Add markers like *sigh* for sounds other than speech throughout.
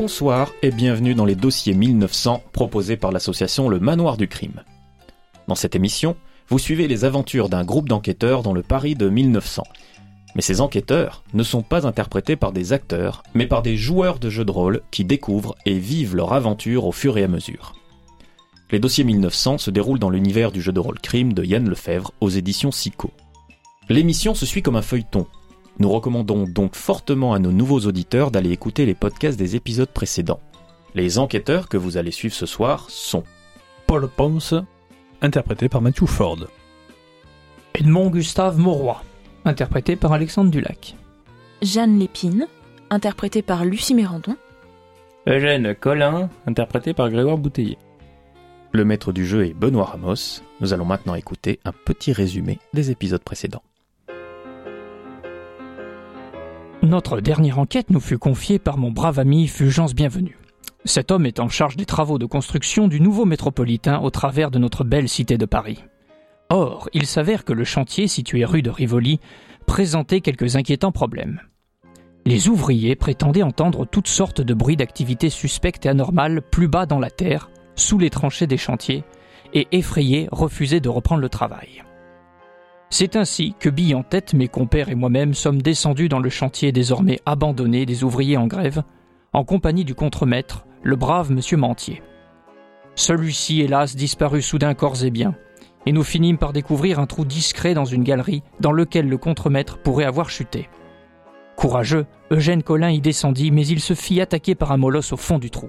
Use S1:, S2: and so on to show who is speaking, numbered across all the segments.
S1: Bonsoir et bienvenue dans les dossiers 1900 proposés par l'association Le Manoir du Crime. Dans cette émission, vous suivez les aventures d'un groupe d'enquêteurs dans le Paris de 1900. Mais ces enquêteurs ne sont pas interprétés par des acteurs, mais par des joueurs de jeux de rôle qui découvrent et vivent leur aventure au fur et à mesure. Les dossiers 1900 se déroulent dans l'univers du jeu de rôle crime de Yann Lefebvre aux éditions Sico. L'émission se suit comme un feuilleton. Nous recommandons donc fortement à nos nouveaux auditeurs d'aller écouter les podcasts des épisodes précédents. Les enquêteurs que vous allez suivre ce soir sont
S2: Paul Ponce, interprété par Matthew Ford.
S3: Edmond Gustave Mauroy, interprété par Alexandre Dulac.
S4: Jeanne Lépine, interprétée par Lucie Mérandon.
S5: Eugène Collin, interprété par Grégoire Bouteiller.
S1: Le maître du jeu est Benoît Ramos. Nous allons maintenant écouter un petit résumé des épisodes précédents.
S3: Notre dernière enquête nous fut confiée par mon brave ami Fulgence Bienvenu. Cet homme est en charge des travaux de construction du nouveau métropolitain au travers de notre belle cité de Paris. Or, il s'avère que le chantier situé rue de Rivoli présentait quelques inquiétants problèmes. Les ouvriers prétendaient entendre toutes sortes de bruits d'activités suspectes et anormales plus bas dans la terre, sous les tranchées des chantiers, et effrayés refusaient de reprendre le travail. C'est ainsi que, bille en tête, mes compères et moi-même sommes descendus dans le chantier désormais abandonné des ouvriers en grève, en compagnie du contremaître, le brave monsieur Mantier. Celui-ci, hélas, disparut soudain corps et biens, et nous finîmes par découvrir un trou discret dans une galerie dans lequel le contremaître pourrait avoir chuté. Courageux, Eugène Collin y descendit, mais il se fit attaquer par un molosse au fond du trou.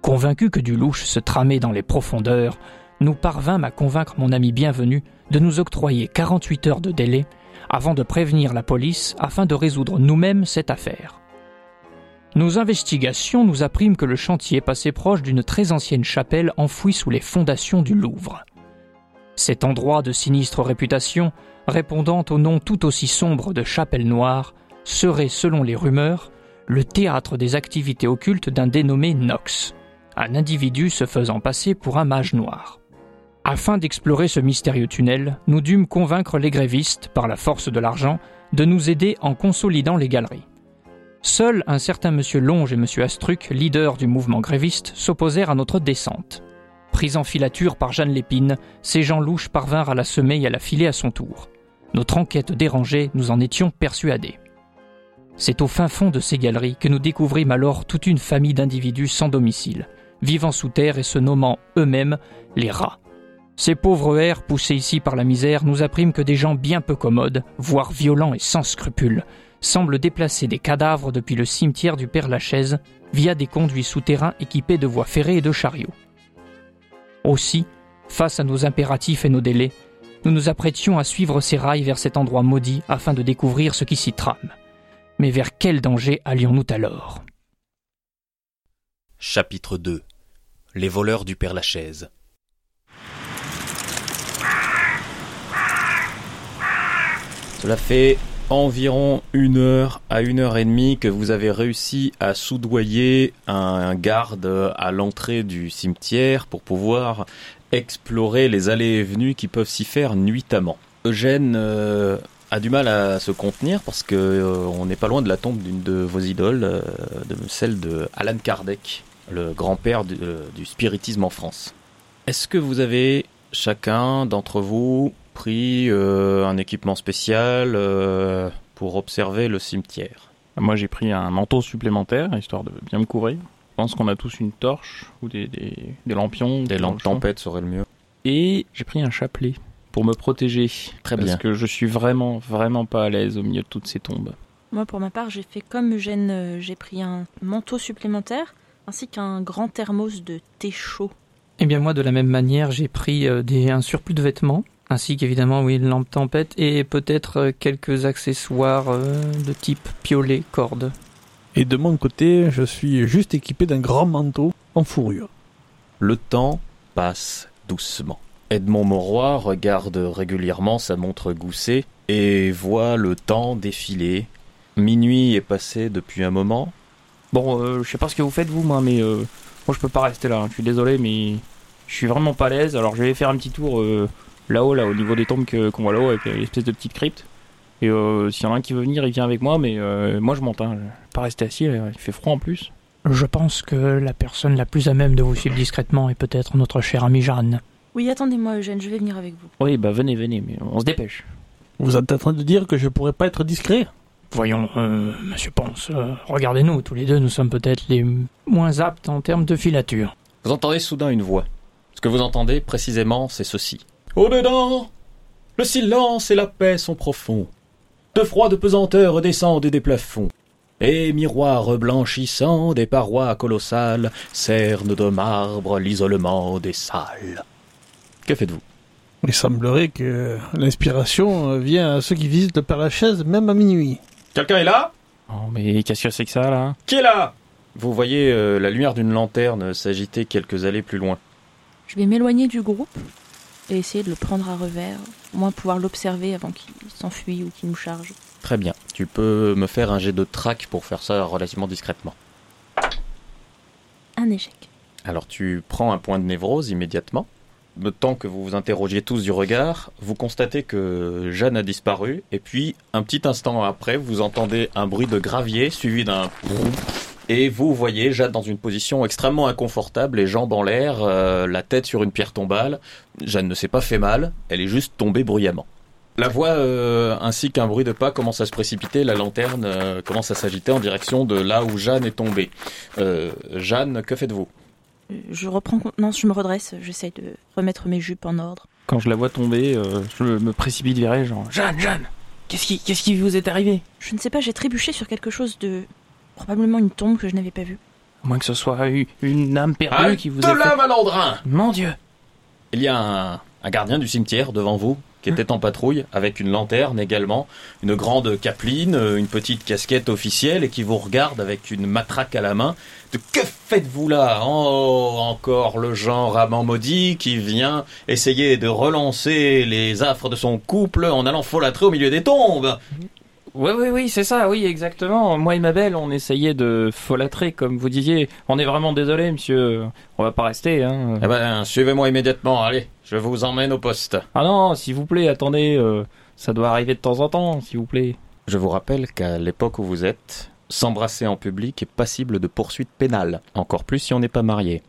S3: Convaincu que du louche se tramait dans les profondeurs, nous parvînmes à convaincre mon ami bienvenu de nous octroyer 48 heures de délai avant de prévenir la police afin de résoudre nous-mêmes cette affaire. Nos investigations nous appriment que le chantier passait proche d'une très ancienne chapelle enfouie sous les fondations du Louvre. Cet endroit de sinistre réputation, répondant au nom tout aussi sombre de chapelle noire, serait, selon les rumeurs, le théâtre des activités occultes d'un dénommé Knox, un individu se faisant passer pour un mage noir. Afin d'explorer ce mystérieux tunnel, nous dûmes convaincre les grévistes, par la force de l'argent, de nous aider en consolidant les galeries. Seuls un certain monsieur Longe et monsieur Astruc, leaders du mouvement gréviste, s'opposèrent à notre descente. Pris en filature par Jeanne Lépine, ces gens louches parvinrent à la semer et à la filer à son tour. Notre enquête dérangée, nous en étions persuadés. C'est au fin fond de ces galeries que nous découvrîmes alors toute une famille d'individus sans domicile, vivant sous terre et se nommant eux-mêmes les rats. Ces pauvres airs, poussés ici par la misère, nous appriment que des gens bien peu commodes, voire violents et sans scrupules, semblent déplacer des cadavres depuis le cimetière du Père Lachaise via des conduits souterrains équipés de voies ferrées et de chariots. Aussi, face à nos impératifs et nos délais, nous nous apprêtions à suivre ces rails vers cet endroit maudit afin de découvrir ce qui s'y trame. Mais vers quel danger allions-nous alors?
S1: Chapitre 2 Les voleurs du Père Lachaise Cela fait environ une heure à une heure et demie que vous avez réussi à soudoyer un garde à l'entrée du cimetière pour pouvoir explorer les allées et venues qui peuvent s'y faire nuitamment. Eugène euh, a du mal à se contenir parce que euh, on n'est pas loin de la tombe d'une de vos idoles, euh, de celle de Alan Kardec, le grand-père euh, du spiritisme en France. Est-ce que vous avez chacun d'entre vous pris euh, un équipement spécial euh, pour observer le cimetière
S5: Moi, j'ai pris un manteau supplémentaire, histoire de bien me couvrir. Je pense qu'on a tous une torche ou des, des, des lampions.
S1: Des lampes tempêtes serait le mieux.
S5: Et j'ai pris un chapelet pour me protéger.
S1: Très
S5: parce
S1: bien.
S5: que je suis vraiment, vraiment pas à l'aise au milieu de toutes ces tombes.
S4: Moi, pour ma part, j'ai fait comme Eugène, euh, j'ai pris un manteau supplémentaire ainsi qu'un grand thermos de thé chaud.
S3: Eh bien moi, de la même manière, j'ai pris des, un surplus de vêtements, ainsi qu'évidemment, oui, une lampe tempête, et peut-être euh, quelques accessoires euh, de type piolet, corde.
S2: Et de mon côté, je suis juste équipé d'un grand manteau en fourrure.
S1: Le temps passe doucement. Edmond Mauroy regarde régulièrement sa montre goussée et voit le temps défiler. Minuit est passé depuis un moment.
S5: Bon, euh, je sais pas ce que vous faites vous, moi, mais euh, moi je peux pas rester là. hein. Je suis désolé, mais je suis vraiment pas à l'aise. Alors je vais faire un petit tour euh, là-haut, là, au niveau des tombes que- qu'on voit là-haut, avec l'espèce de petite crypte. Et euh, s'il y en a un qui veut venir, il vient avec moi, mais euh, moi je monte. Hein. Je vais pas rester assis, il fait froid en plus.
S3: Je pense que la personne la plus à même de vous suivre discrètement est peut-être notre chère amie Jeanne.
S4: Oui, attendez-moi, Eugène, je vais venir avec vous.
S5: Oui, bah venez, venez, mais on se dépêche.
S2: Vous êtes en train de dire que je pourrais pas être discret?
S3: Voyons, euh, monsieur Ponce, euh, regardez-nous, tous les deux, nous sommes peut-être les moins aptes en termes de filature.
S1: Vous entendez soudain une voix. Ce que vous entendez précisément, c'est ceci. Au-dedans, le silence et la paix sont profonds. De froides pesanteurs descendent des plafonds. Et miroirs blanchissants des parois colossales cernent de marbre l'isolement des salles. Que faites-vous?
S2: Il semblerait que l'inspiration vient à ceux qui visitent le Père Lachaise même à minuit.
S1: Quelqu'un est là?
S5: Oh, mais qu'est-ce que c'est que ça, là?
S1: Qui est là? Vous voyez euh, la lumière d'une lanterne s'agiter quelques allées plus loin.
S4: Je vais m'éloigner du groupe et essayer de le prendre à revers, au moins pouvoir l'observer avant qu'il s'enfuit ou qu'il nous charge.
S1: Très bien. Tu peux me faire un jet de track pour faire ça relativement discrètement.
S4: Un échec.
S1: Alors tu prends un point de névrose immédiatement. Le temps que vous vous interrogiez tous du regard, vous constatez que Jeanne a disparu, et puis un petit instant après, vous entendez un bruit de gravier suivi d'un et vous voyez Jeanne dans une position extrêmement inconfortable, les jambes en l'air, euh, la tête sur une pierre tombale. Jeanne ne s'est pas fait mal, elle est juste tombée bruyamment. La voix euh, ainsi qu'un bruit de pas commence à se précipiter, la lanterne euh, commence à s'agiter en direction de là où Jeanne est tombée. Euh, Jeanne, que faites-vous?
S4: Je reprends contenance, je me redresse, j'essaye de remettre mes jupes en ordre.
S5: Quand je la vois tomber, euh, je me précipite vers elle, genre Jeanne, Jeanne Qu'est-ce qui, qu'est-ce qui vous est arrivé?
S4: Je ne sais pas, j'ai trébuché sur quelque chose de... probablement une tombe que je n'avais pas vue.
S5: À moins que ce soit une âme perdue qui vous
S1: de
S5: a
S1: là,
S5: fait...
S1: malandrin
S5: Mon Dieu
S1: Il y a un, un gardien du cimetière devant vous qui était en patrouille avec une lanterne également, une grande capeline, euh, une petite casquette officielle et qui vous regarde avec une matraque à la main. De que faites-vous là? Oh, encore le genre amant maudit qui vient essayer de relancer les affres de son couple en allant folâtrer au milieu des tombes.
S5: Oui, oui, oui, c'est ça, oui, exactement. Moi et ma belle, on essayait de folâtrer, comme vous disiez. On est vraiment désolé, monsieur. On va pas rester, hein.
S1: Eh ben, suivez-moi immédiatement, allez, je vous emmène au poste.
S5: Ah non, s'il vous plaît, attendez. euh, ça doit arriver de temps en temps, s'il vous plaît.
S1: Je vous rappelle qu'à l'époque où vous êtes, s'embrasser en public est passible de poursuite pénale, encore plus si on n'est pas marié.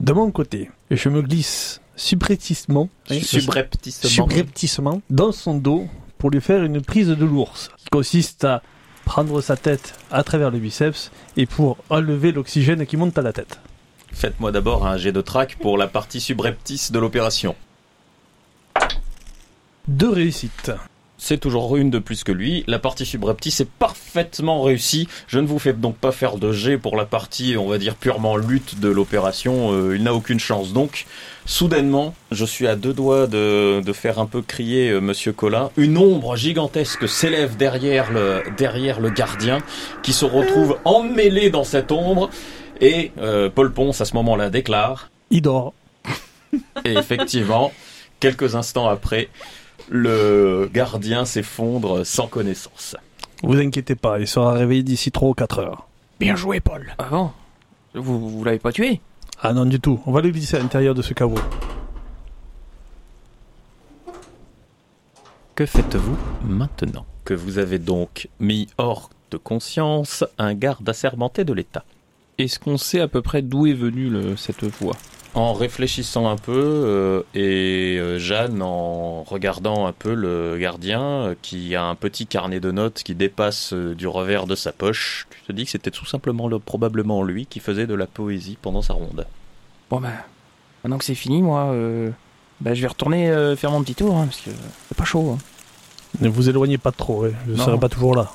S2: De mon côté, je me glisse subrepticement,
S1: Subrepticement.
S2: subrepticement dans son dos pour lui faire une prise de l'ours, qui consiste à prendre sa tête à travers le biceps et pour enlever l'oxygène qui monte à la tête.
S1: Faites-moi d'abord un jet de trac pour la partie subreptice de l'opération.
S2: Deux réussites.
S1: C'est toujours une de plus que lui. La partie subreptice est parfaitement réussie. Je ne vous fais donc pas faire de jet pour la partie, on va dire, purement lutte de l'opération. Euh, il n'a aucune chance. Donc, soudainement, je suis à deux doigts de, de faire un peu crier euh, Monsieur Collin. Une ombre gigantesque s'élève derrière le, derrière le gardien, qui se retrouve emmêlé dans cette ombre. Et euh, Paul Ponce, à ce moment-là, déclare
S2: Il dort. *laughs*
S1: Et effectivement, quelques instants après, le gardien s'effondre sans connaissance.
S2: Vous inquiétez pas, il sera réveillé d'ici 3 ou 4 heures.
S3: Bien joué, Paul.
S5: Ah bon? Vous, vous l'avez pas tué?
S2: Ah non du tout, on va le glisser à l'intérieur de ce caveau.
S1: Que faites-vous maintenant Que vous avez donc mis hors de conscience un garde assermenté de l'État.
S5: Est-ce qu'on sait à peu près d'où est venue le- cette voix?
S1: En réfléchissant un peu, euh, et euh, Jeanne en regardant un peu le gardien, euh, qui a un petit carnet de notes qui dépasse du revers de sa poche, tu te dis que c'était tout simplement le- probablement lui qui faisait de la poésie pendant sa ronde.
S5: Bon bah, maintenant que c'est fini, moi, euh, bah, je vais retourner euh, faire mon petit tour, hein, parce que c'est pas chaud. hein.
S2: Ne vous éloignez pas trop, je ne serai pas toujours là.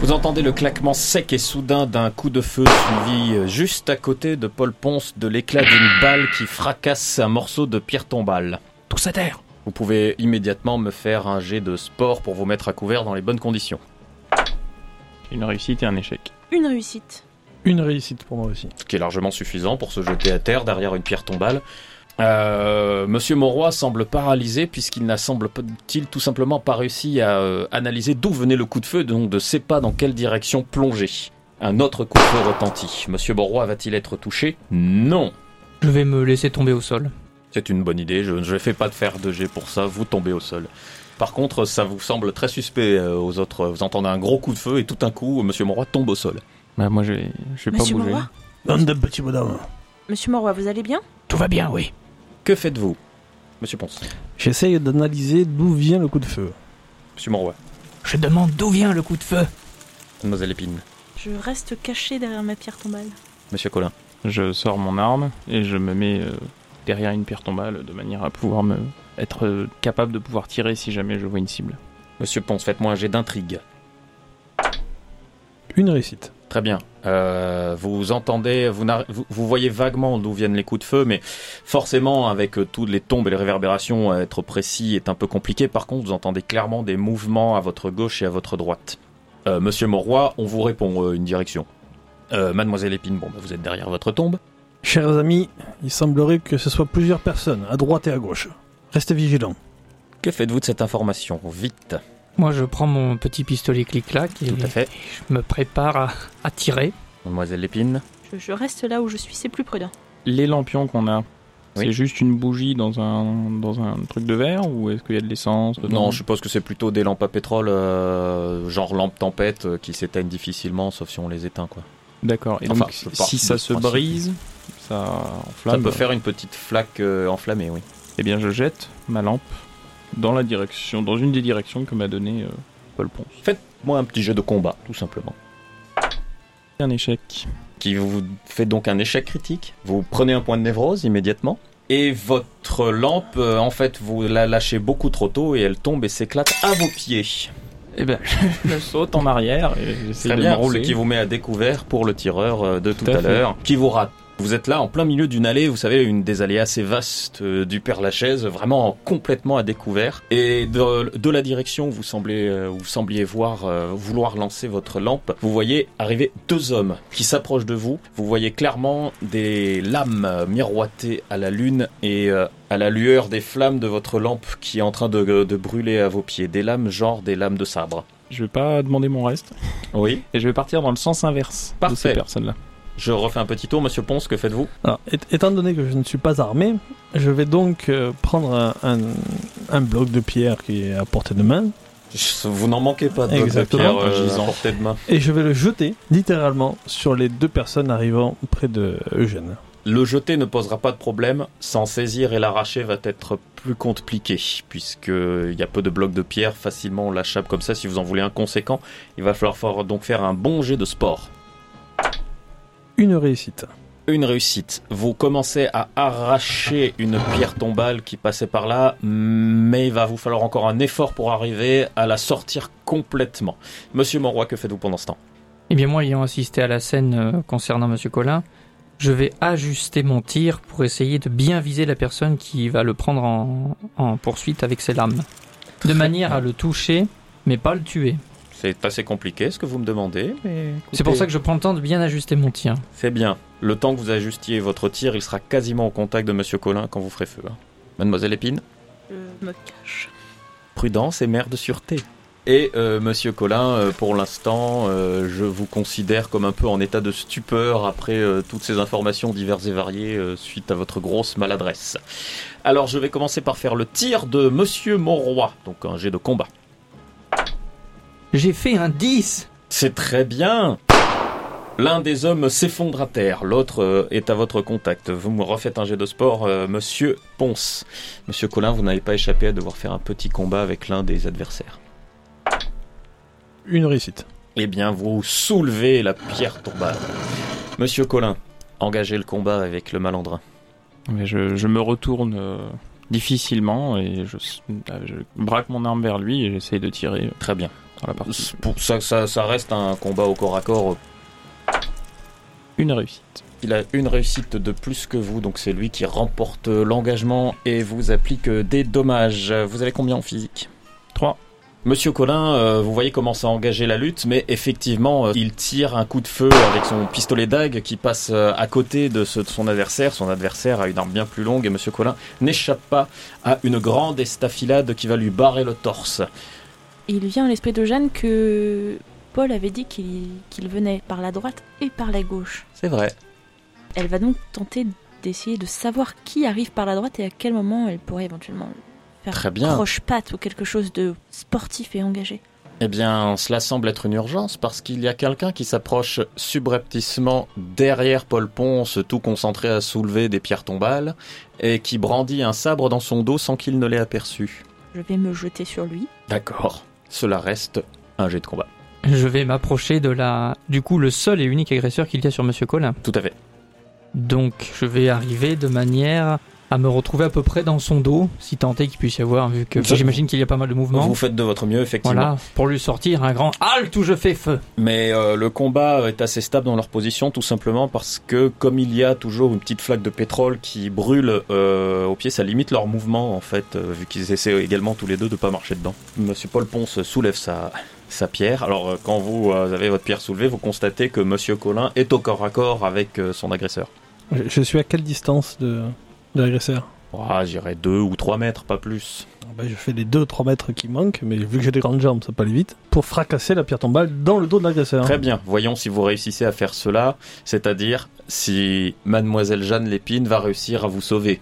S1: Vous entendez le claquement sec et soudain d'un coup de feu suivi euh, juste à côté de Paul Ponce de l'éclat d'une balle qui fracasse un morceau de pierre tombale.
S5: Tous à terre
S1: Vous pouvez immédiatement me faire un jet de sport pour vous mettre à couvert dans les bonnes conditions.
S5: Une réussite et un échec.
S4: Une réussite.
S2: Une réussite pour moi aussi.
S1: Ce qui est largement suffisant pour se jeter à terre derrière une pierre tombale. Euh, Monsieur Monroy semble paralysé puisqu'il n'a semble-t-il tout simplement pas réussi à euh, analyser d'où venait le coup de feu, donc de sait pas dans quelle direction plonger. Un autre coup de feu retentit. Monsieur Monroy va-t-il être touché? Non.
S3: Je vais me laisser tomber au sol.
S1: C'est une bonne idée, je ne fais pas de faire de jet pour ça, vous tombez au sol. Par contre, ça vous semble très suspect euh, aux autres. Vous entendez un gros coup de feu et tout un coup, Monsieur Monroy tombe au sol.
S5: Bah, moi, je vais, je vais pas
S4: Monsieur
S5: bouger.
S2: De petits bonhommes.
S4: Monsieur Moroy, vous allez bien?
S3: Tout va bien, oui.
S1: Que faites-vous Monsieur Ponce?
S2: J'essaye d'analyser d'où vient le coup de feu.
S1: Monsieur Monroy.
S3: Je demande d'où vient le coup de feu.
S1: Mademoiselle Épine.
S4: Je reste caché derrière ma pierre tombale.
S1: Monsieur Colin.
S5: Je sors mon arme et je me mets euh, derrière une pierre tombale de manière à pouvoir me être euh, capable de pouvoir tirer si jamais je vois une cible.
S1: Monsieur Ponce, faites-moi un jet d'intrigue.
S2: Une réussite.
S1: Très bien. Euh, vous entendez, vous, voyez vaguement d'où viennent les coups de feu, mais forcément, avec euh, toutes les tombes et les réverbérations, euh, être précis est un peu compliqué. Par contre, vous entendez clairement des mouvements à votre gauche et à votre droite. Euh, Monsieur Moroy, on vous répond euh, une direction. Mademoiselle Épine, bon, bah, vous êtes derrière votre tombe.
S2: Chers amis, il semblerait que ce soit plusieurs personnes, à droite et à gauche. Restez vigilants.
S1: Que faites-vous de cette information? Vite.
S3: Moi, je prends mon petit pistolet clic-clac et
S1: Tout à fait.
S3: je me prépare à, à tirer.
S1: Mademoiselle Lépine.
S4: Je, je reste là où je suis, c'est plus prudent.
S5: Les lampions qu'on a, c'est juste une bougie dans un, dans un truc de verre ou est-ce qu'il y a de l'essence dedans
S1: Non, je suppose que c'est plutôt des lampes à pétrole, euh, genre lampes tempête, euh, qui s'éteignent difficilement, sauf si on les éteint, quoi.
S5: D'accord. Et
S1: Enfin,
S5: donc,
S1: je pars
S5: si ça se
S1: principe.
S5: brise, ça
S1: Ça
S5: enflamme.
S1: peut faire une petite flaque euh, enflammée, oui.
S5: Eh bien, je jette ma lampe dans la direction, dans une des directions que m'a donné euh, Paul Ponce.
S1: Moi, un petit jeu de combat, tout simplement.
S5: Un échec.
S1: Qui vous fait donc un échec critique. Vous prenez un point de névrose immédiatement. Et votre lampe, euh, en fait, vous la lâchez beaucoup trop tôt et elle tombe et s'éclate à vos pieds.
S5: Eh ben, *laughs* je saute en arrière et j'essaie
S1: Très
S5: de
S1: bien, ce qui vous met à découvert pour le tireur euh, de tout,
S5: Tout à
S1: à
S5: fait.
S1: l'heure, qui vous rate. Vous êtes là en plein milieu d'une allée, vous savez, une des allées assez vastes euh, du Père Lachaise, vraiment complètement à découvert. Et de, de la direction où vous semblez, euh, où vous sembliez voir, euh, vouloir lancer votre lampe, vous voyez arriver deux hommes qui s'approchent de vous. Vous voyez clairement des lames miroitées à la lune et euh, à la lueur des flammes de votre lampe qui est en train de, de brûler à vos pieds. Des lames genre des lames de sabre.
S5: Je vais pas demander mon reste
S1: Oui.
S5: et je vais partir dans le sens inverse de
S1: Parfait.
S5: ces personnes-là.
S1: Je refais un petit tour, Monsieur Ponce, que faites-vous
S2: Alors, étant donné que je ne suis pas armé, je vais donc euh, prendre un, un- un bloc de pierre qui est à portée de main
S1: Vous n'en manquez pas de blocs de
S2: Exactement.
S1: pierre euh, à portée de main.
S2: et je vais le jeter littéralement sur les deux personnes arrivant près de Eugène.
S1: Le jeter ne posera pas de problème, s'en saisir et l'arracher va être plus compliqué, puisqu'il y a peu de blocs de pierre, facilement on lâchable comme ça, si vous en voulez un conséquent, il va falloir donc faire un bon jet de sport.
S2: Une réussite.
S1: Une réussite. Vous commencez à arracher une pierre tombale qui passait par là, mais il va vous falloir encore un effort pour arriver à la sortir complètement. Monsieur Monroy, que faites-vous pendant ce temps?
S3: Eh bien, moi, ayant assisté à la scène euh, concernant Monsieur Collin, je vais ajuster mon tir pour essayer de bien viser la personne qui va le prendre en, en poursuite avec ses lames. De manière à le toucher, mais pas le tuer.
S1: C'est assez compliqué ce que vous me demandez, mais...
S3: C'est pour ça que je prends le temps de bien ajuster mon tir.
S1: C'est bien. Le temps que vous ajustiez votre tir, il sera quasiment au contact de Monsieur Colin quand vous ferez feu. hein. Mademoiselle Épine
S4: Je me cache.
S1: Prudence et mère de sûreté. Et euh, Monsieur Colin, euh, pour l'instant, euh, je vous considère comme un peu en état de stupeur après euh, toutes ces informations diverses et variées euh, suite à votre grosse maladresse. Alors je vais commencer par faire le tir de Monsieur Monroy, donc un jet de combat.
S3: J'ai fait un 10
S1: C'est très bien L'un des hommes s'effondre à terre, l'autre euh, est à votre contact. Vous me refaites un jet de sport, euh, monsieur Ponce. Monsieur Colin, vous n'avez pas échappé à devoir faire un petit combat avec l'un des adversaires.
S2: Une réussite.
S1: Eh bien, vous soulevez la pierre tombale. Monsieur Colin, engagez le combat avec le malandrin.
S5: Mais je, je me retourne euh, difficilement et je, euh, je braque mon arme vers lui et j'essaye de tirer
S1: Très bien.
S5: Dans la partie.
S1: C'est Pour ça, ça, ça reste un combat au corps à corps.
S5: Une réussite.
S1: Il a une réussite de plus que vous, donc c'est lui qui remporte l'engagement et vous applique des dommages. Vous avez combien en physique?
S5: 3.
S1: Monsieur Colin, euh, vous voyez comment ça a engagé la lutte, mais effectivement, euh, il tire un coup de feu avec son pistolet dague qui passe euh, à côté de, ce- de son adversaire. Son adversaire a une arme bien plus longue et Monsieur Colin n'échappe pas à une grande estafilade qui va lui barrer le torse.
S4: Il vient à l'esprit de Jeanne que Paul avait dit qu'il venait par la droite et par la gauche.
S1: C'est vrai.
S4: Elle va donc tenter d'essayer de savoir qui arrive par la droite et à quel moment elle pourrait éventuellement faire
S1: Très bien.
S4: croche-patte ou quelque chose de sportif et engagé.
S1: Eh bien, cela semble être une urgence parce qu'il y a quelqu'un qui s'approche subrepticement derrière Paul Ponce, tout concentré à soulever des pierres tombales, et qui brandit un sabre dans son dos sans qu'il ne l'ait aperçu.
S4: Je vais me jeter sur lui.
S1: D'accord. Cela reste un jet de combat.
S3: Je vais m'approcher de la. Du coup, le seul et unique agresseur qu'il y a sur Monsieur Colin.
S1: Tout à fait.
S3: Donc, je vais arriver de manière à me retrouver à peu près dans son dos, si tant est qu'il puisse y avoir, vu que j'imagine qu'il y a pas mal de mouvements.
S1: Vous faites de votre mieux, effectivement.
S3: Voilà, pour lui sortir un grand halte où je fais feu.
S1: Mais euh, le combat est assez stable dans leur position, tout simplement parce que comme il y a toujours une petite flaque de pétrole qui brûle euh, au pied, ça limite leur mouvement en fait, euh, vu qu'ils essaient également tous les deux de pas marcher dedans. Monsieur Paul Ponce soulève sa, sa pierre. Alors euh, quand vous euh, avez votre pierre soulevée, vous constatez que Monsieur Colin est au corps à corps avec euh, son agresseur.
S2: Je, je suis à quelle distance de, de l'agresseur
S1: Ah, j'irais deux ou trois mètres, pas plus.
S2: Ah bah, Je fais les 2-3 mètres qui manquent, mais vu que j'ai des grandes jambes, ça peut aller vite, pour fracasser la pierre tombale dans le dos de l'agresseur.
S1: Très bien, voyons si vous réussissez à faire cela, c'est-à-dire si Mademoiselle Jeanne Lépine va réussir à vous sauver.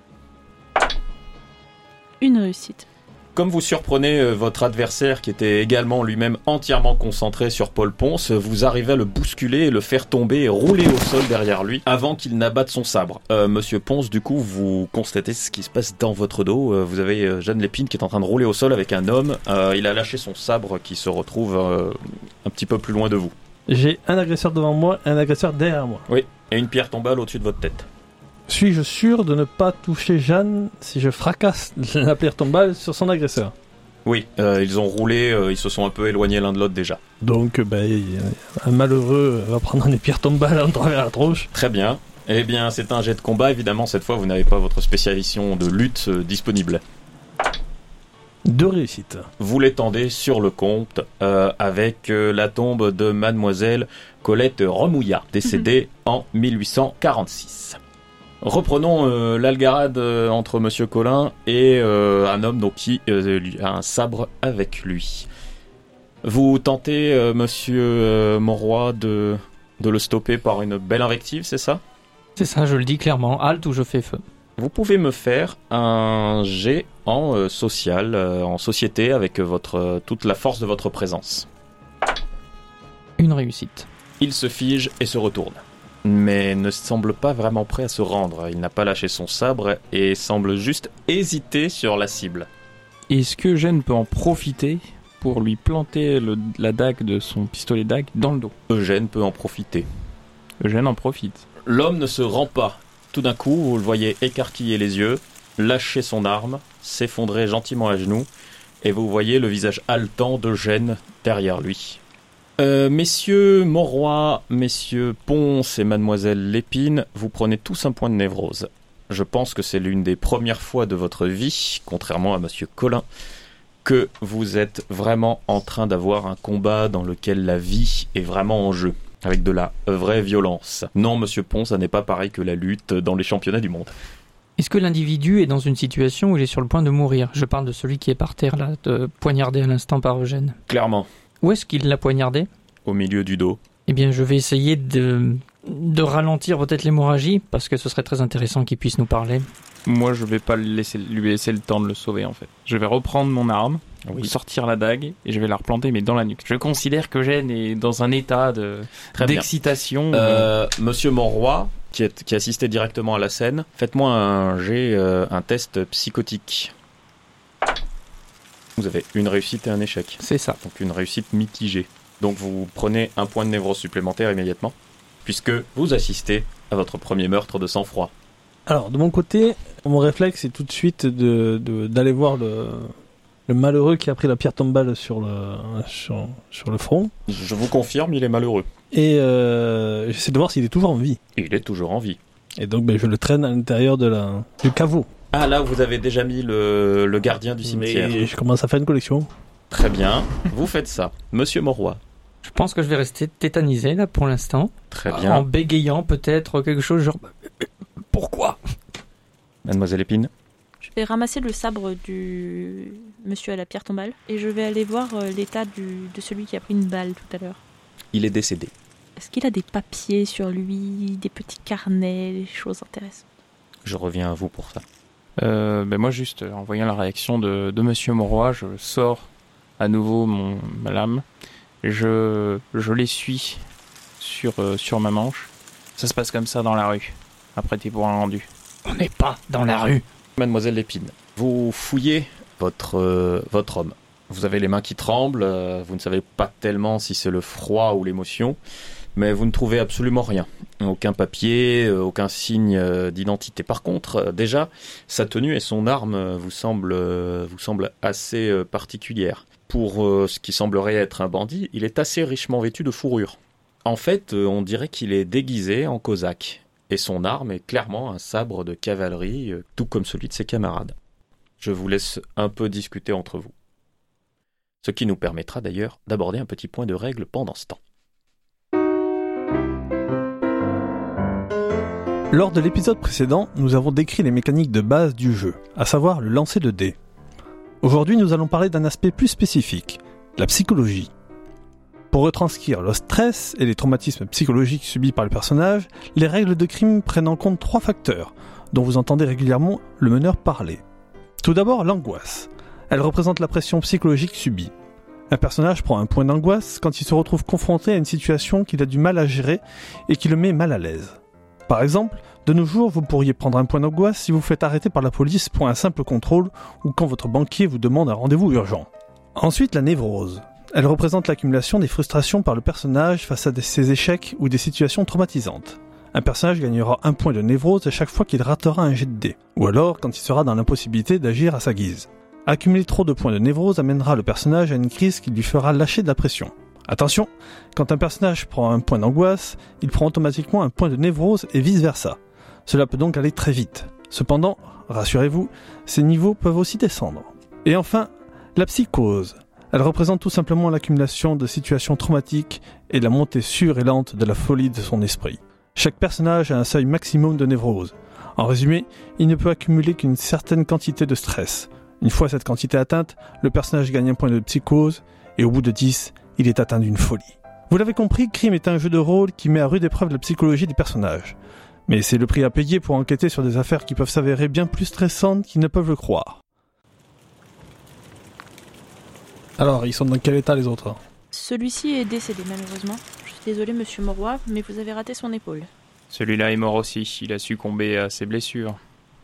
S4: Une réussite.
S1: Comme vous surprenez euh, votre adversaire qui était également lui-même entièrement concentré sur Paul Ponce, vous arrivez à le bousculer et le faire tomber et rouler au sol derrière lui avant qu'il n'abatte son sabre. Euh, Monsieur Ponce, du coup, vous constatez ce qui se passe dans votre dos. Euh, vous avez euh, Jeanne Lépine qui est en train de rouler au sol avec un homme. Euh, il a lâché son sabre qui se retrouve euh, un petit peu plus loin de vous.
S2: J'ai un agresseur devant moi un agresseur derrière moi.
S1: Et une pierre tombale au-dessus de votre tête.
S2: Suis-je sûr de ne pas toucher Jeanne si je fracasse *laughs* la pierre tombale sur son agresseur?
S1: Oui, euh, ils ont roulé, euh, ils se sont un peu éloignés l'un de l'autre déjà.
S2: Donc, ben, un malheureux va prendre une pierre tombale en travers la tronche.
S1: Très bien. Eh bien, c'est un jet de combat. Évidemment, cette fois, vous n'avez pas votre spécialisation de lutte euh, disponible.
S2: Deux réussites.
S1: Vous l'étendez sur le compte euh, avec euh, la tombe de Mademoiselle Colette Remouillat, décédée *laughs* en 1846. Reprenons euh, l'algarade euh, entre Monsieur Colin et euh, un homme donc, qui lui a un sabre avec lui. Vous tentez, Monsieur Monroy, de, de le stopper par une belle invective, c'est ça?
S3: C'est ça, je le dis clairement, halte où je fais feu.
S1: Vous pouvez me faire un jet en social, en société, avec votre, toute la force de votre présence.
S3: Une réussite.
S1: Il se fige et se retourne. Mais ne semble pas vraiment prêt à se rendre. Il n'a pas lâché son sabre et semble juste hésiter sur la cible.
S5: Est-ce que Jeanne peut en profiter pour lui planter le- la dague de son pistolet dague dans le dos?
S1: Eugène peut en profiter.
S5: Eugène en profite.
S1: L'homme ne se rend pas. Tout d'un coup, vous le voyez écarquiller les yeux, lâcher son arme, s'effondrer gentiment à genoux, et vous voyez le visage haletant d'Eugène derrière lui. Euh, messieurs Monroy, messieurs Ponce et mademoiselle Lépine, vous prenez tous un point de névrose. Je pense que c'est l'une des premières fois de votre vie, contrairement à monsieur Colin, que vous êtes vraiment en train d'avoir un combat dans lequel la vie est vraiment en jeu avec de la vraie violence. Non, monsieur Pont, ça n'est pas pareil que la lutte dans les championnats du monde.
S3: Est-ce que l'individu est dans une situation où il est sur le point de mourir? Je parle de celui qui est par terre là, de poignardé à l'instant par Eugène.
S1: Clairement,
S3: Où est-ce qu'il l'a poignardé?
S1: Au milieu du dos.
S3: Eh bien, je vais essayer de, de ralentir peut-être l'hémorragie, parce que ce serait très intéressant qu'il puisse nous parler.
S5: Moi, je vais pas laisser, lui laisser le temps de le sauver en fait. Je vais reprendre mon arme, sortir la dague et je vais la replanter mais dans la nuque. Je considère que Jeanne est dans un état de
S1: Très bien.
S5: d'excitation.
S1: Euh, monsieur Monroy, qui, est, qui assistait directement à la scène, faites-moi un euh, un test psychotique. Vous avez une réussite et un échec.
S3: C'est ça.
S1: Donc une réussite mitigée. Donc vous prenez un point de névrose supplémentaire immédiatement, puisque vous assistez à votre premier meurtre de sang-froid.
S2: Alors, de mon côté, mon réflexe est tout de suite de- de- d'aller voir le, le malheureux qui a pris la pierre tombale sur le, sur, sur le front.
S1: Je vous confirme, il est malheureux.
S2: Et euh, j'essaie de voir s'il est toujours en vie.
S1: Il est toujours en vie.
S2: Et donc, ben, je le traîne à l'intérieur de la, du caveau.
S1: Ah là, vous avez déjà mis le, le gardien du cimetière.
S2: Mais je commence à faire une collection.
S1: Très bien, vous faites ça. Monsieur Monroy.
S3: Je pense que je vais rester tétanisé là pour l'instant.
S1: Très
S3: En
S1: bien.
S3: bégayant peut-être quelque chose genre. *coughs* Pourquoi?
S1: Mademoiselle Épine.
S4: Je vais ramasser le sabre du monsieur à la pierre tombale et je vais aller voir euh, l'état du- de celui qui a pris une balle tout à l'heure.
S1: Il est décédé.
S4: Est-ce qu'il a des papiers sur lui, des petits carnets, des choses intéressantes?
S1: Je reviens à vous pour ça.
S5: Euh, ben moi juste euh, en voyant la réaction de, de Monsieur Monroy, je sors à nouveau mon, ma lame. Je, je l'essuie sur, euh, sur ma manche. Ça se passe comme ça dans la rue. Apprêté pour un rendu.
S3: On n'est pas dans la rue.
S1: Mademoiselle Lépine, vous fouillez votre, euh, votre homme. Vous avez les mains qui tremblent, euh, vous ne savez pas tellement si c'est le froid ou l'émotion, mais vous ne trouvez absolument rien. Aucun papier, euh, aucun signe euh, d'identité. Par contre, euh, déjà, sa tenue et son arme vous semblent, assez particulières. Pour ce qui semblerait être un bandit, il est assez richement vêtu de fourrure. En fait, on dirait qu'il est déguisé en cosaque, et son arme est clairement un sabre de cavalerie, tout comme celui de ses camarades. Je vous laisse un peu discuter entre vous. Ce qui nous permettra d'ailleurs d'aborder un petit point de règle pendant ce temps.
S2: Lors de l'épisode précédent, nous avons décrit les mécaniques de base du jeu, à savoir le lancer de dés. Aujourd'hui, nous allons parler d'un aspect plus spécifique, la psychologie. Pour retranscrire le stress et les traumatismes psychologiques subis par le personnage, les règles de crime prennent en compte trois facteurs, dont vous entendez régulièrement le meneur parler. Tout d'abord, l'angoisse. Elle représente la pression psychologique subie. Un personnage prend un point d'angoisse quand il se retrouve confronté à une situation qu'il a du mal à gérer et qui le met mal à l'aise. Par exemple, de nos jours, vous pourriez prendre un point d'angoisse si vous faites arrêter par la police pour un simple contrôle ou quand votre banquier vous demande un rendez-vous urgent. Ensuite, la névrose. Elle représente l'accumulation des frustrations par le personnage face à ses échecs ou des situations traumatisantes. Un personnage gagnera un point de névrose à chaque fois qu'il ratera un jet de dés, ou alors quand il sera dans l'impossibilité d'agir à sa guise. Accumuler trop de points de névrose amènera le personnage à une crise qui lui fera lâcher de la pression. Attention, quand un personnage prend un point d'angoisse, il prend automatiquement un point de névrose et vice-versa. Cela peut donc aller très vite. Cependant, rassurez-vous, ces niveaux peuvent aussi descendre. Et enfin, la psychose. Elle représente tout simplement l'accumulation de situations traumatiques et la montée sûre et lente de la folie de son esprit. Chaque personnage a un seuil maximum de névrose. En résumé, il ne peut accumuler qu'une certaine quantité de stress. Une fois cette quantité atteinte, le personnage gagne un point de psychose, et au bout de 10, il est atteint d'une folie. Vous l'avez compris, Crime est un jeu de rôle qui met à rude épreuve la psychologie des personnages. Mais c'est le prix à payer pour enquêter sur des affaires qui peuvent s'avérer bien plus stressantes qu'ils ne peuvent le croire. Alors, ils sont dans quel état les autres?
S4: Celui-ci est décédé malheureusement. Je suis désolé monsieur Moroy, mais vous avez raté son épaule.
S5: Celui-là est mort aussi. Il a succombé à ses blessures.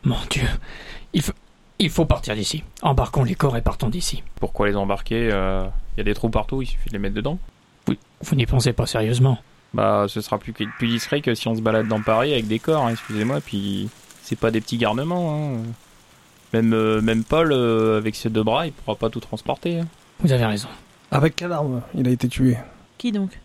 S3: Mon Dieu. Il faut, il faut partir d'ici. Embarquons les corps et partons d'ici.
S5: Pourquoi les embarquer Il y a des trous partout, il suffit de les mettre dedans.
S3: Vous n'y pensez pas sérieusement.
S5: Bah, ce sera plus, plus discret que si on se balade dans Paris avec des corps, hein, excusez-moi, puis c'est pas des petits garnements. Hein. Même, euh, même Paul, euh, avec ses deux bras, il pourra pas tout transporter. hein.
S3: Vous avez raison.
S2: Avec quelle arme il a été tué?
S4: Qui donc?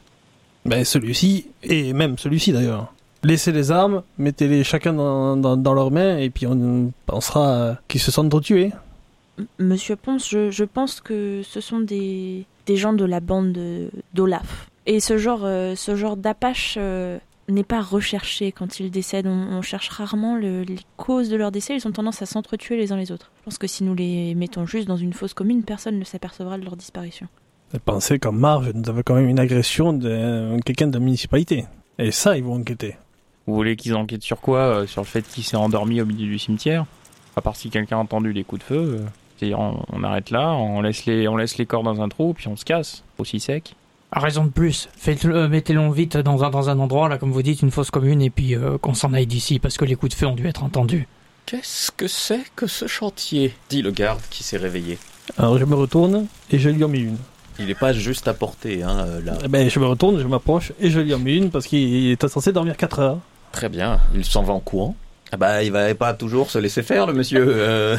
S2: Ben celui-ci, et même celui-ci d'ailleurs. Laissez les armes, mettez-les chacun dans, dans, dans leurs mains, et puis on pensera qu'ils se sentent tués.
S4: Monsieur Ponce, je, je pense que ce sont des, des gens de la bande de- d'Olaf. Et ce genre, euh, ce genre d'apache euh, n'est pas recherché quand ils décèdent. On, on cherche rarement le- les causes de leur décès. Ils ont tendance à s'entretuer les uns les autres. Je pense que si nous les mettons juste dans une fosse commune, personne ne s'apercevra de leur disparition.
S2: Pensez qu'en marge, nous avons quand même une agression de quelqu'un de la municipalité. Et ça, ils vont enquêter.
S5: Vous voulez qu'ils enquêtent sur quoi euh, Sur le fait qu'il s'est endormi au milieu du cimetière? À part si quelqu'un a entendu des coups de feu. Euh, C'est-à-dire, on, on arrête là, on laisse, les, on laisse les corps dans un trou, puis on se casse, aussi sec.
S3: À raison de plus. Faites-le, mettez-le vite dans un, dans un endroit, là, comme vous dites, une fosse commune, et puis euh, qu'on s'en aille d'ici, parce que les coups de feu ont dû être entendus.
S1: Qu'est-ce que c'est que ce chantier? Dit le garde qui s'est réveillé.
S2: Alors je me retourne, et je lui en mets une.
S1: Il n'est pas juste à portée, hein, euh, là.
S2: Eh Ben, je me retourne, je m'approche, et je lui en mets une, parce qu'il était censé dormir 4 heures.
S1: Très bien, il s'en va en courant. Ah bah, il va pas toujours se laisser faire, le monsieur. euh.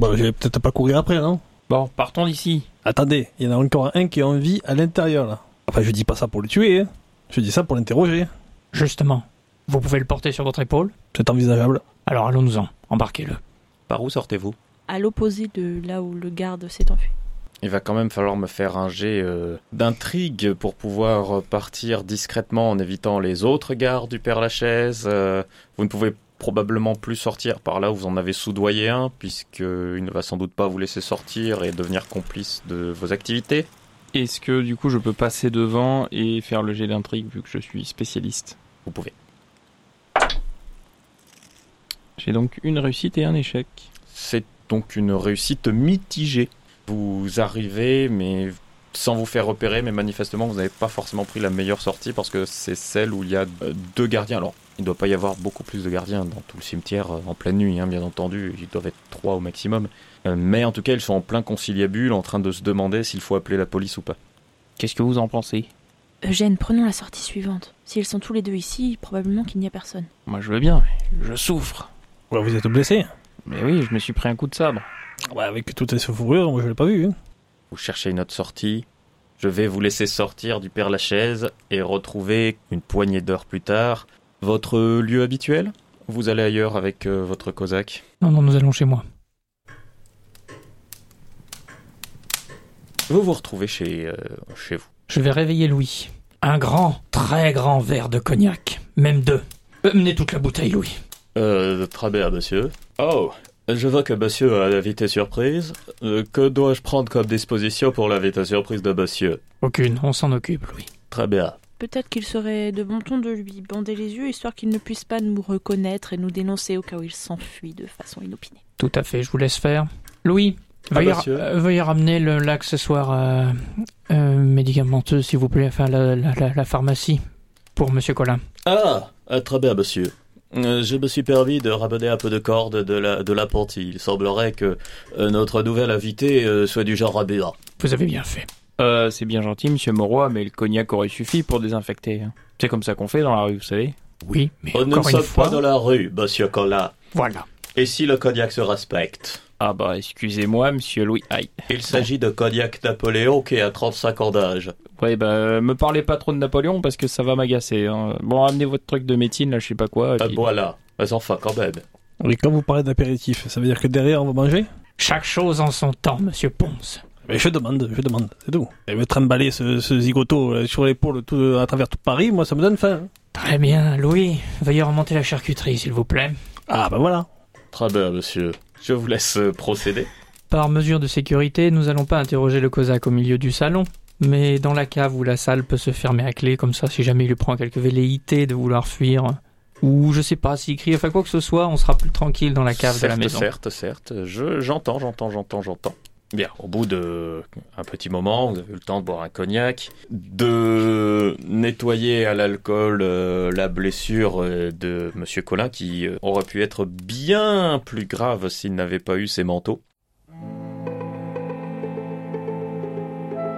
S2: Bon, je vais peut-être pas courir après, non
S5: Bon, partons d'ici.
S2: Attendez, il y en a encore un qui est en vie à l'intérieur, là. Enfin, je dis pas ça pour le tuer, hein. Je dis ça pour l'interroger.
S3: Justement. Vous pouvez le porter sur votre épaule
S2: C'est envisageable.
S3: Alors allons-nous-en. Embarquez-le.
S1: Par où sortez-vous?
S4: À l'opposé de là où le garde s'est enfui.
S1: Il va quand même falloir me faire un jet euh, d'intrigue pour pouvoir euh, partir discrètement en évitant les autres gardes du Père Lachaise. Euh, vous ne pouvez probablement plus sortir par là où vous en avez soudoyé un, puisqu'il ne va sans doute pas vous laisser sortir et devenir complice de vos activités.
S5: Est-ce que du coup je peux passer devant et faire le jet d'intrigue vu que je suis spécialiste?
S1: Vous pouvez.
S5: J'ai donc une réussite et un échec.
S1: C'est donc une réussite mitigée. Vous arrivez, mais sans vous faire repérer, mais manifestement, vous n'avez pas forcément pris la meilleure sortie parce que c'est celle où il y a euh, deux gardiens. Alors, il ne doit pas y avoir beaucoup plus de gardiens dans tout le cimetière euh, en pleine nuit, hein, bien entendu. Ils doivent être trois au maximum. Euh, mais en tout cas, ils sont en plein conciliabule en train de se demander s'il faut appeler la police ou pas.
S5: Qu'est-ce que vous en pensez?
S4: Eugène, prenons la sortie suivante. S'ils sont tous les deux ici, probablement qu'il n'y a personne.
S5: Moi je veux bien, mais je souffre.
S2: Ouais, vous êtes blessé
S5: Mais oui, je me suis pris un coup de sabre.
S2: Ouais, avec toutes ces fourrures, moi je l'ai pas vu. hein.
S1: Vous cherchez une autre sortie. Je vais vous laisser sortir du Père Lachaise et retrouver une poignée d'heures plus tard votre lieu habituel? Vous allez ailleurs avec euh, votre Cosaque?
S3: Non, non, nous allons chez moi.
S1: Vous vous retrouvez chez, euh, chez vous.
S3: Je vais réveiller Louis. Un grand, très grand verre de cognac. Même deux. Menez toute la bouteille, Louis.
S1: Euh, très bien, monsieur. Oh, je vois que monsieur a l'invité surprise. Euh, que dois-je prendre comme disposition pour l'invité surprise de monsieur?
S3: Aucune, on s'en occupe, Louis.
S1: Très bien.
S4: Peut-être qu'il serait de bon ton de lui bander les yeux, histoire qu'il ne puisse pas nous reconnaître et nous dénoncer au cas où il s'enfuit de façon inopinée.
S3: Tout à fait, je vous laisse faire. Louis,
S1: Ah,
S3: veuillez,
S1: monsieur.
S3: euh, veuillez ramener l'accessoire euh, euh, médicamenteux, s'il vous plaît, enfin la, la- la- la pharmacie, pour Monsieur Collin.
S1: Ah, ah, très bien, monsieur. Euh, je me suis permis de ramener un peu de corde de la, de. Il semblerait que notre nouvel invité soit du genre rabéa.
S3: Vous avez bien fait.
S5: Euh, c'est bien gentil, monsieur Moroy, mais le cognac aurait suffi pour désinfecter. hein. C'est comme ça qu'on fait dans la rue, vous savez.
S3: Oui, mais
S1: On ne
S3: encore une
S1: sommes
S3: fois,
S1: pas dans la rue, monsieur Collin.
S3: voilà.
S1: Et si le cognac se respecte?
S5: Ah bah, excusez-moi, monsieur Louis. Aïe.
S1: Il s'agit de cognac Napoléon qui a 35 ans d'âge.
S5: Ouais, bah, euh, me parlez pas trop de Napoléon parce que ça va m'agacer. hein. Bon, amenez votre truc de médecine, là, je sais pas quoi. et
S1: Ah,
S5: puis-
S1: voilà. Mais enfin, quand même.
S2: Et quand vous parlez d'apéritif, ça veut dire que derrière on va manger?
S3: Chaque chose en son temps, Monsieur Ponce.
S2: Mais je demande, je demande, c'est tout. Et me trimballer ce, ce zigoto euh, sur l'épaule tout, à travers tout Paris, moi ça me donne faim.
S3: Très bien, Louis. Veuillez remonter la charcuterie, s'il vous plaît.
S2: Ah bah voilà.
S1: Très bien, monsieur. Je vous laisse euh, procéder.
S3: Par mesure de sécurité, nous allons pas interroger le Cosaque au milieu du salon, mais dans la cave où la salle peut se fermer à clé, comme ça, si jamais il lui prend quelques velléités de vouloir fuir, ou je sais pas, s'il crie, enfin quoi que ce soit, on sera plus tranquille dans la cave de la
S1: certes,
S3: maison.
S1: certes, certes. Je, j'entends, j'entends, j'entends, j'entends. Bien, au bout de un petit moment, vous avez eu le temps de boire un cognac, de nettoyer à l'alcool euh, la blessure euh, de Monsieur Collin, qui euh, aurait pu être bien plus grave s'il n'avait pas eu ses manteaux.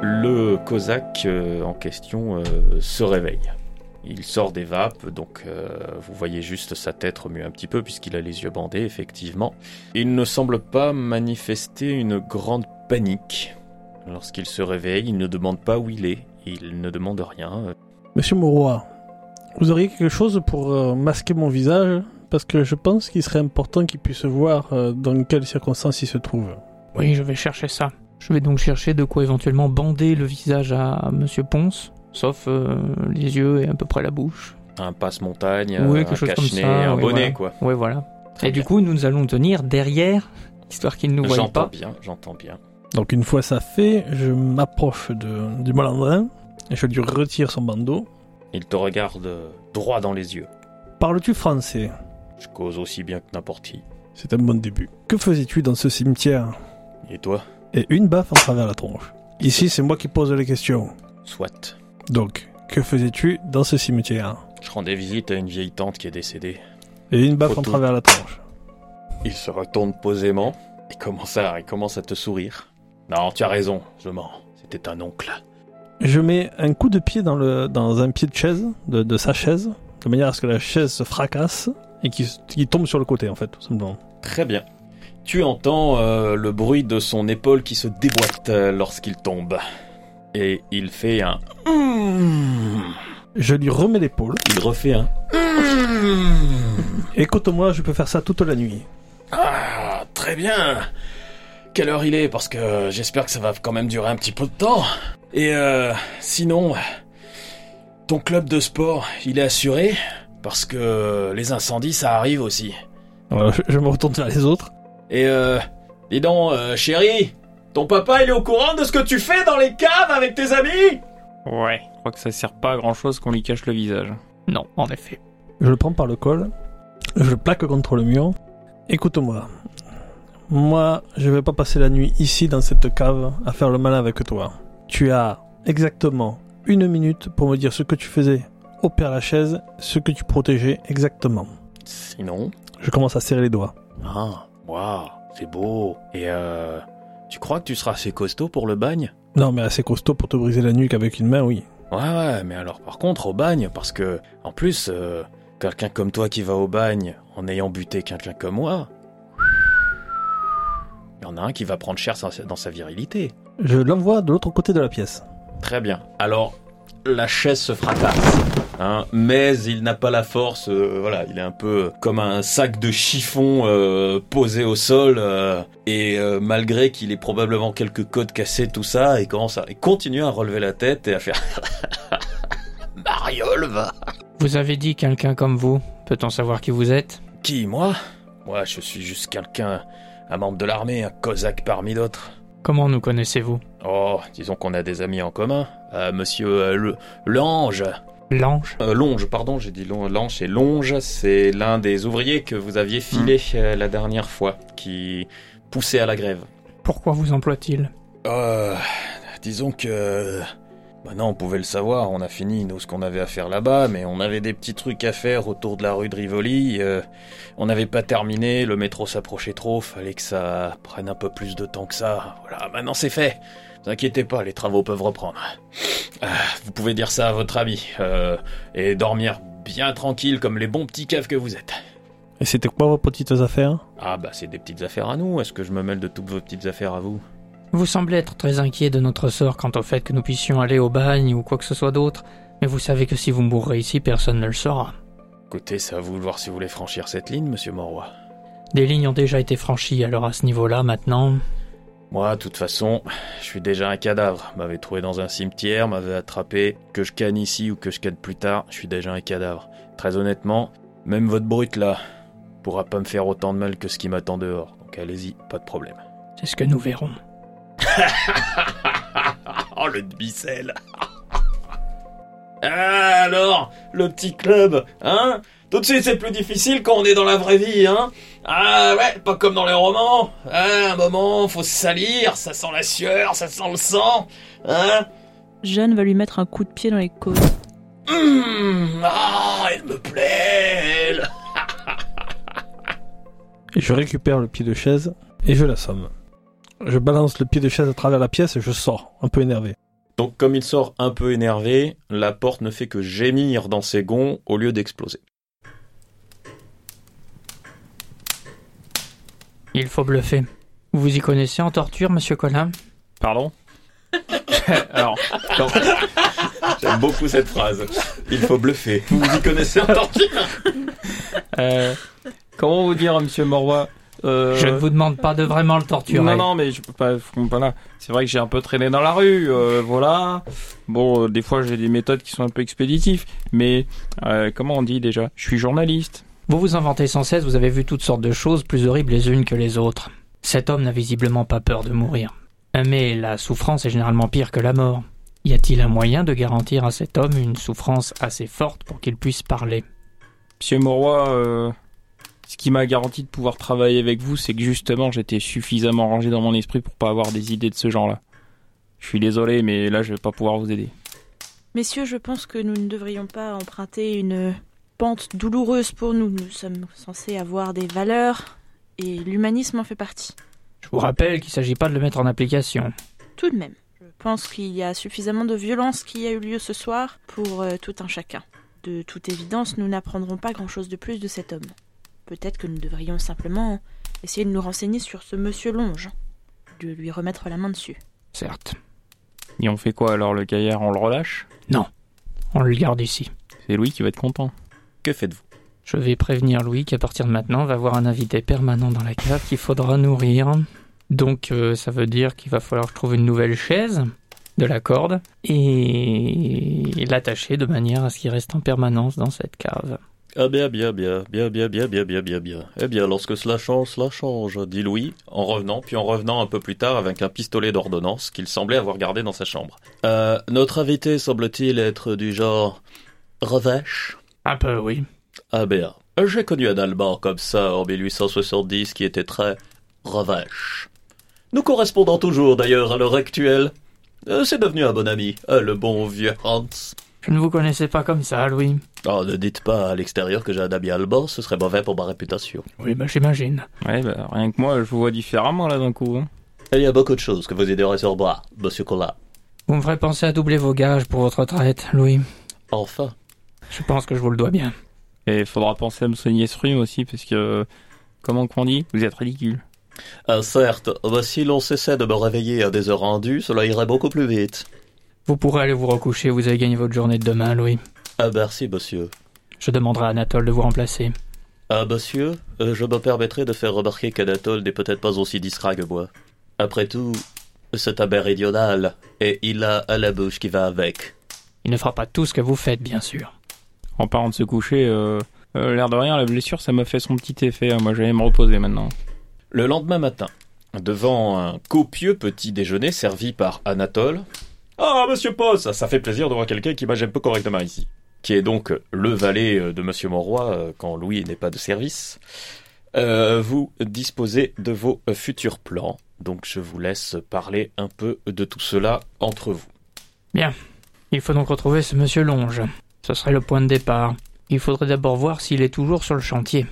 S1: Le Cosaque en question se réveille. Il sort des vapes, donc euh, vous voyez juste sa tête remuer un petit peu puisqu'il a les yeux bandés, effectivement. Il ne semble pas manifester une grande panique. Lorsqu'il se réveille, il ne demande pas où il est, il ne demande rien.
S2: Monsieur Moroy, vous auriez quelque chose pour euh, masquer mon visage? Parce que je pense qu'il serait important qu'il puisse voir euh, dans quelles circonstances il se trouve.
S3: Oui, je vais chercher ça. Je vais donc chercher de quoi éventuellement bander le visage à Monsieur Ponce, sauf euh, les yeux et à peu près la bouche.
S1: Un passe-montagne,
S3: Oui,
S1: un
S3: quelque chose comme
S1: cache-nez,
S3: ça,
S1: un
S3: oui,
S1: bonnet,
S3: voilà.
S1: quoi.
S3: Ouais, voilà.
S1: Très
S3: et du coup, nous allons tenir derrière, histoire qu'il ne nous voie
S1: J'entends
S3: pas.
S1: bien, j'entends bien.
S2: Donc une fois ça fait, je m'approche de, du malandrin et je lui retire son bandeau.
S1: Il te regarde droit dans les yeux.
S2: Parles-tu français?
S1: Je cause aussi bien que n'importe qui.
S2: C'est un bon début. Que faisais-tu dans ce cimetière?
S1: Et toi?
S2: Et une baffe en travers la tronche. Ici, c'est moi qui pose les questions.
S1: Soit.
S2: Donc, que faisais-tu dans ce cimetière
S1: Je rendais visite à une vieille tante qui est décédée.
S2: Et une baffe en travers la tronche.
S1: Il se retourne posément et commence à, il commence à te sourire. Non, tu as raison, je mens. C'était un oncle.
S2: Je mets un coup de pied dans, le, dans un pied de chaise, de, de sa chaise, de manière à ce que la chaise se fracasse et qu'il qu'il tombe sur le côté, en fait, tout simplement.
S1: Très bien. Tu entends euh, le bruit de son épaule qui se déboîte euh, lorsqu'il tombe. Et il fait un...
S2: Je lui remets l'épaule.
S1: Il refait un...
S2: Écoute-moi, je peux faire ça toute la nuit.
S1: Ah, très bien. Quelle heure il est Parce que j'espère que ça va quand même durer un petit peu de temps. Et euh, sinon, ton club de sport, il est assuré Parce que les incendies, ça arrive aussi.
S2: Je me retourne vers les autres.
S1: Et euh, dis donc, euh, chérie, ton papa, il est au courant de ce que tu fais dans les caves avec tes amis?
S5: Ouais, je crois que ça sert pas à grand chose qu'on lui cache le visage.
S3: Non, en effet.
S2: Je le prends par le col. Je le plaque contre le mur. Écoute-moi. Moi, je vais pas passer la nuit ici dans cette cave à faire le malin avec toi. Tu as exactement une minute pour me dire ce que tu faisais au Père Lachaise, ce que tu protégeais exactement.
S1: Sinon?
S2: Je commence à serrer les doigts.
S1: Ah, waouh, c'est beau. Et euh. Tu crois que tu seras assez costaud pour le bagne?
S2: Non, mais assez costaud pour te briser la nuque avec une main, oui.
S1: Ouais, ouais, mais alors par contre, au bagne, parce que, en plus, euh, quelqu'un comme toi qui va au bagne en ayant buté quelqu'un comme moi, il y en a un qui va prendre cher dans sa virilité.
S2: Je l'envoie de l'autre côté de la pièce.
S1: Très bien. Alors, la chaise se fracasse. Hein, mais il n'a pas la force, euh, voilà, il est un peu comme un sac de chiffon euh, posé au sol, euh, et malgré qu'il ait probablement quelques côtes cassées, tout ça, il commence à il continue à relever la tête et à faire *laughs* Mariole va.
S3: Vous avez dit quelqu'un comme vous, peut-on savoir qui vous êtes?
S1: Qui, moi? Moi, je suis juste quelqu'un, un membre de l'armée, un cosaque parmi d'autres.
S3: Comment nous connaissez-vous?
S1: Oh, disons qu'on a des amis en commun. Monsieur Lange,
S3: Lange
S1: euh, Longe, pardon, j'ai dit Lange, et Longe, c'est l'un des ouvriers que vous aviez filé hmm. euh, la dernière fois, qui poussait à la grève.
S3: Pourquoi vous emploie-t-il?
S1: Euh, Disons que... Maintenant, on pouvait le savoir, on a fini nous ce qu'on avait à faire là-bas, mais on avait des petits trucs à faire autour de la rue de Rivoli. Euh, on n'avait pas terminé, le métro s'approchait trop, fallait que ça prenne un peu plus de temps que ça. Voilà, maintenant c'est fait. Ne vous inquiétez pas, les travaux peuvent reprendre. Ah, vous pouvez dire ça à votre ami euh, et dormir bien tranquille comme les bons petits caves que vous êtes.
S2: Et c'était quoi vos petites affaires?
S1: Ah bah c'est des petites affaires à nous. Est-ce que je me mêle de toutes vos petites affaires à vous?
S3: Vous semblez être très inquiet de notre sort quant au fait que nous puissions aller au bagne ou quoi que ce soit d'autre. Mais vous savez que si vous mourrez ici, personne ne le saura.
S1: Écoutez, c'est à vous de voir si vous voulez franchir cette ligne, monsieur Moroy.
S3: Des lignes ont déjà été franchies, alors à ce niveau-là, maintenant,
S1: moi, de toute façon, je suis déjà un cadavre. M'avait trouvé dans un cimetière, m'avait attrapé. Que je canne ici ou que je canne plus tard, je suis déjà un cadavre. Très honnêtement, même votre brute là pourra pas me faire autant de mal que ce qui m'attend dehors. Donc allez-y, pas de problème.
S3: C'est ce que nous verrons. *laughs*
S1: oh le bicelle *laughs* ah, alors, le petit club, hein? Tout de suite, c'est plus difficile quand on est dans la vraie vie, hein Ah ouais, pas comme dans les romans. Ah, un moment, faut se salir, ça sent la sueur, ça sent le sang, hein
S4: Jeanne va lui mettre un coup de pied dans les côtes.
S1: Hum, ah, elle me plaît,
S2: Et *laughs* je récupère le pied de chaise et je l'assomme. Je balance le pied de chaise à travers la pièce et je sors, un peu énervé.
S1: Donc comme il sort un peu énervé, la porte ne fait que gémir dans ses gonds au lieu d'exploser.
S3: Il faut bluffer. Vous y connaissez en torture, monsieur Colin?
S5: Pardon? *laughs* Alors,
S1: j'aime beaucoup cette phrase. Il faut bluffer. Vous y connaissez en torture?
S5: Euh, Comment vous dire, monsieur Morroy
S3: euh, je ne vous demande pas de vraiment le torturer.
S5: Non, non, mais je peux pas. Voilà. C'est vrai que j'ai un peu traîné dans la rue, euh, voilà. Bon, des fois j'ai des méthodes qui sont un peu expéditives, mais comment on dit déjà? Je suis journaliste.
S3: Vous vous inventez sans cesse, vous avez vu toutes sortes de choses plus horribles les unes que les autres. Cet homme n'a visiblement pas peur de mourir. Mais la souffrance est généralement pire que la mort. Y a-t-il un moyen de garantir à cet homme une souffrance assez forte pour qu'il puisse parler?
S5: Monsieur Moroy, euh, ce qui m'a garanti de pouvoir travailler avec vous, c'est que justement j'étais suffisamment rangé dans mon esprit pour pas avoir des idées de ce genre-là. Je suis désolé, mais là je vais pas pouvoir vous aider.
S4: Messieurs, je pense que nous ne devrions pas emprunter une pente douloureuse pour nous. Nous sommes censés avoir des valeurs et l'humanisme en fait partie.
S3: Je vous rappelle qu'il ne s'agit pas de le mettre en application.
S4: Tout de même, je pense qu'il y a suffisamment de violence qui a eu lieu ce soir pour euh, tout un chacun. De toute évidence, nous n'apprendrons pas grand-chose de plus de cet homme. Peut-être que nous devrions simplement essayer de nous renseigner sur ce monsieur Longe, de lui remettre la main dessus.
S3: Certes.
S5: Et on fait quoi alors, le gaillard? On le relâche?
S3: Non, on le garde ici.
S5: C'est Louis qui va être content.
S1: Que faites-vous?
S3: Je vais prévenir Louis qu'à partir de maintenant, on va avoir un invité permanent dans la cave qu'il faudra nourrir. Donc euh, ça veut dire qu'il va falloir que je trouve une nouvelle chaise, de la corde, et l'attacher de manière à ce qu'il reste en permanence dans cette cave.
S1: Ah bien, bien, bien, bien, bien, bien, bien, bien, bien, bien. Eh bien, lorsque cela change, cela change, dit Louis, en revenant, puis en revenant un peu plus tard avec un pistolet d'ordonnance qu'il semblait avoir gardé dans sa chambre. Euh, notre invité semble-t-il être du genre revêche?
S3: Un peu, oui.
S1: Ah bien, j'ai connu un Allemand comme ça en 1870 qui était très Revache. Nous correspondons toujours d'ailleurs à l'heure actuelle. Euh, c'est devenu un bon ami, euh, le bon vieux Hans.
S3: Je ne vous connaissais pas comme ça, Louis.
S1: Oh, ne dites pas à l'extérieur que j'ai un ami allemand, ce serait mauvais pour ma réputation.
S3: Oui, bah j'imagine.
S5: Ouais, bah, rien que moi, je vous vois différemment là d'un coup. hein.
S1: Il y a beaucoup de choses que vous aiderez sur moi, monsieur Colin.
S3: Vous me ferez penser à doubler vos gages pour votre retraite, Louis.
S1: Enfin.
S3: Je pense que je vous le dois bien.
S5: Et il faudra penser à me soigner ce rhume aussi, parce que, comment qu'on dit? Vous êtes ridicule.
S1: Ah, certes, bah, si l'on cessait de me réveiller à des heures rendues, cela irait beaucoup plus vite.
S3: Vous pourrez aller vous recoucher, vous avez gagné votre journée de demain, Louis.
S1: Ah, merci, monsieur.
S3: Je demanderai à Anatole de vous remplacer.
S1: Ah, monsieur, euh, je me permettrai de faire remarquer qu'Anatole n'est peut-être pas aussi distrait que moi. Après tout, c'est un méridional, et il a à la bouche qui va avec.
S3: Il ne fera pas tout ce que vous faites, bien sûr.
S5: En parlant de se coucher, euh, euh, l'air de rien, la blessure, ça m'a fait son petit effet. hein. Moi, j'allais me reposer maintenant.
S1: Le lendemain matin, devant un copieux petit déjeuner servi par Anatole. Ah, monsieur Poss, ça fait plaisir de voir quelqu'un qui m'agit un peu correctement ici. Qui est donc le valet euh, de monsieur Monroy euh, quand Louis n'est pas de service. Euh, vous disposez de vos euh, futurs plans, donc je vous laisse parler un peu de tout cela entre vous.
S3: Il faut donc retrouver ce monsieur Longe. Ce serait le point de départ. Il faudrait d'abord voir s'il est toujours sur le chantier.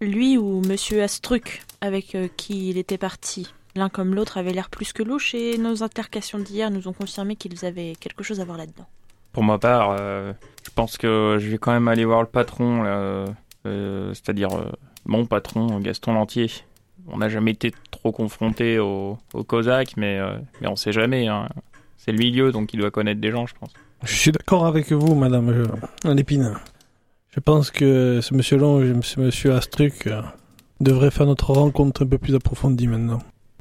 S4: Lui ou Monsieur Astruc, avec euh, qui il était parti. L'un comme l'autre avait l'air plus que louche et nos intercations d'hier nous ont confirmé qu'ils avaient quelque chose à voir là-dedans.
S5: Pour ma part, euh, je pense que je vais quand même aller voir le patron, euh, c'est-à-dire euh, mon patron, Gaston Lantier. On n'a jamais été trop confronté au, au Cosaque, mais, euh, mais on sait jamais. hein. C'est le milieu, donc il doit connaître des gens, je pense.
S2: Je suis d'accord avec vous, madame Lépine. Je pense que ce monsieur Long et ce monsieur Astruc euh, devraient faire notre rencontre un peu plus approfondie maintenant.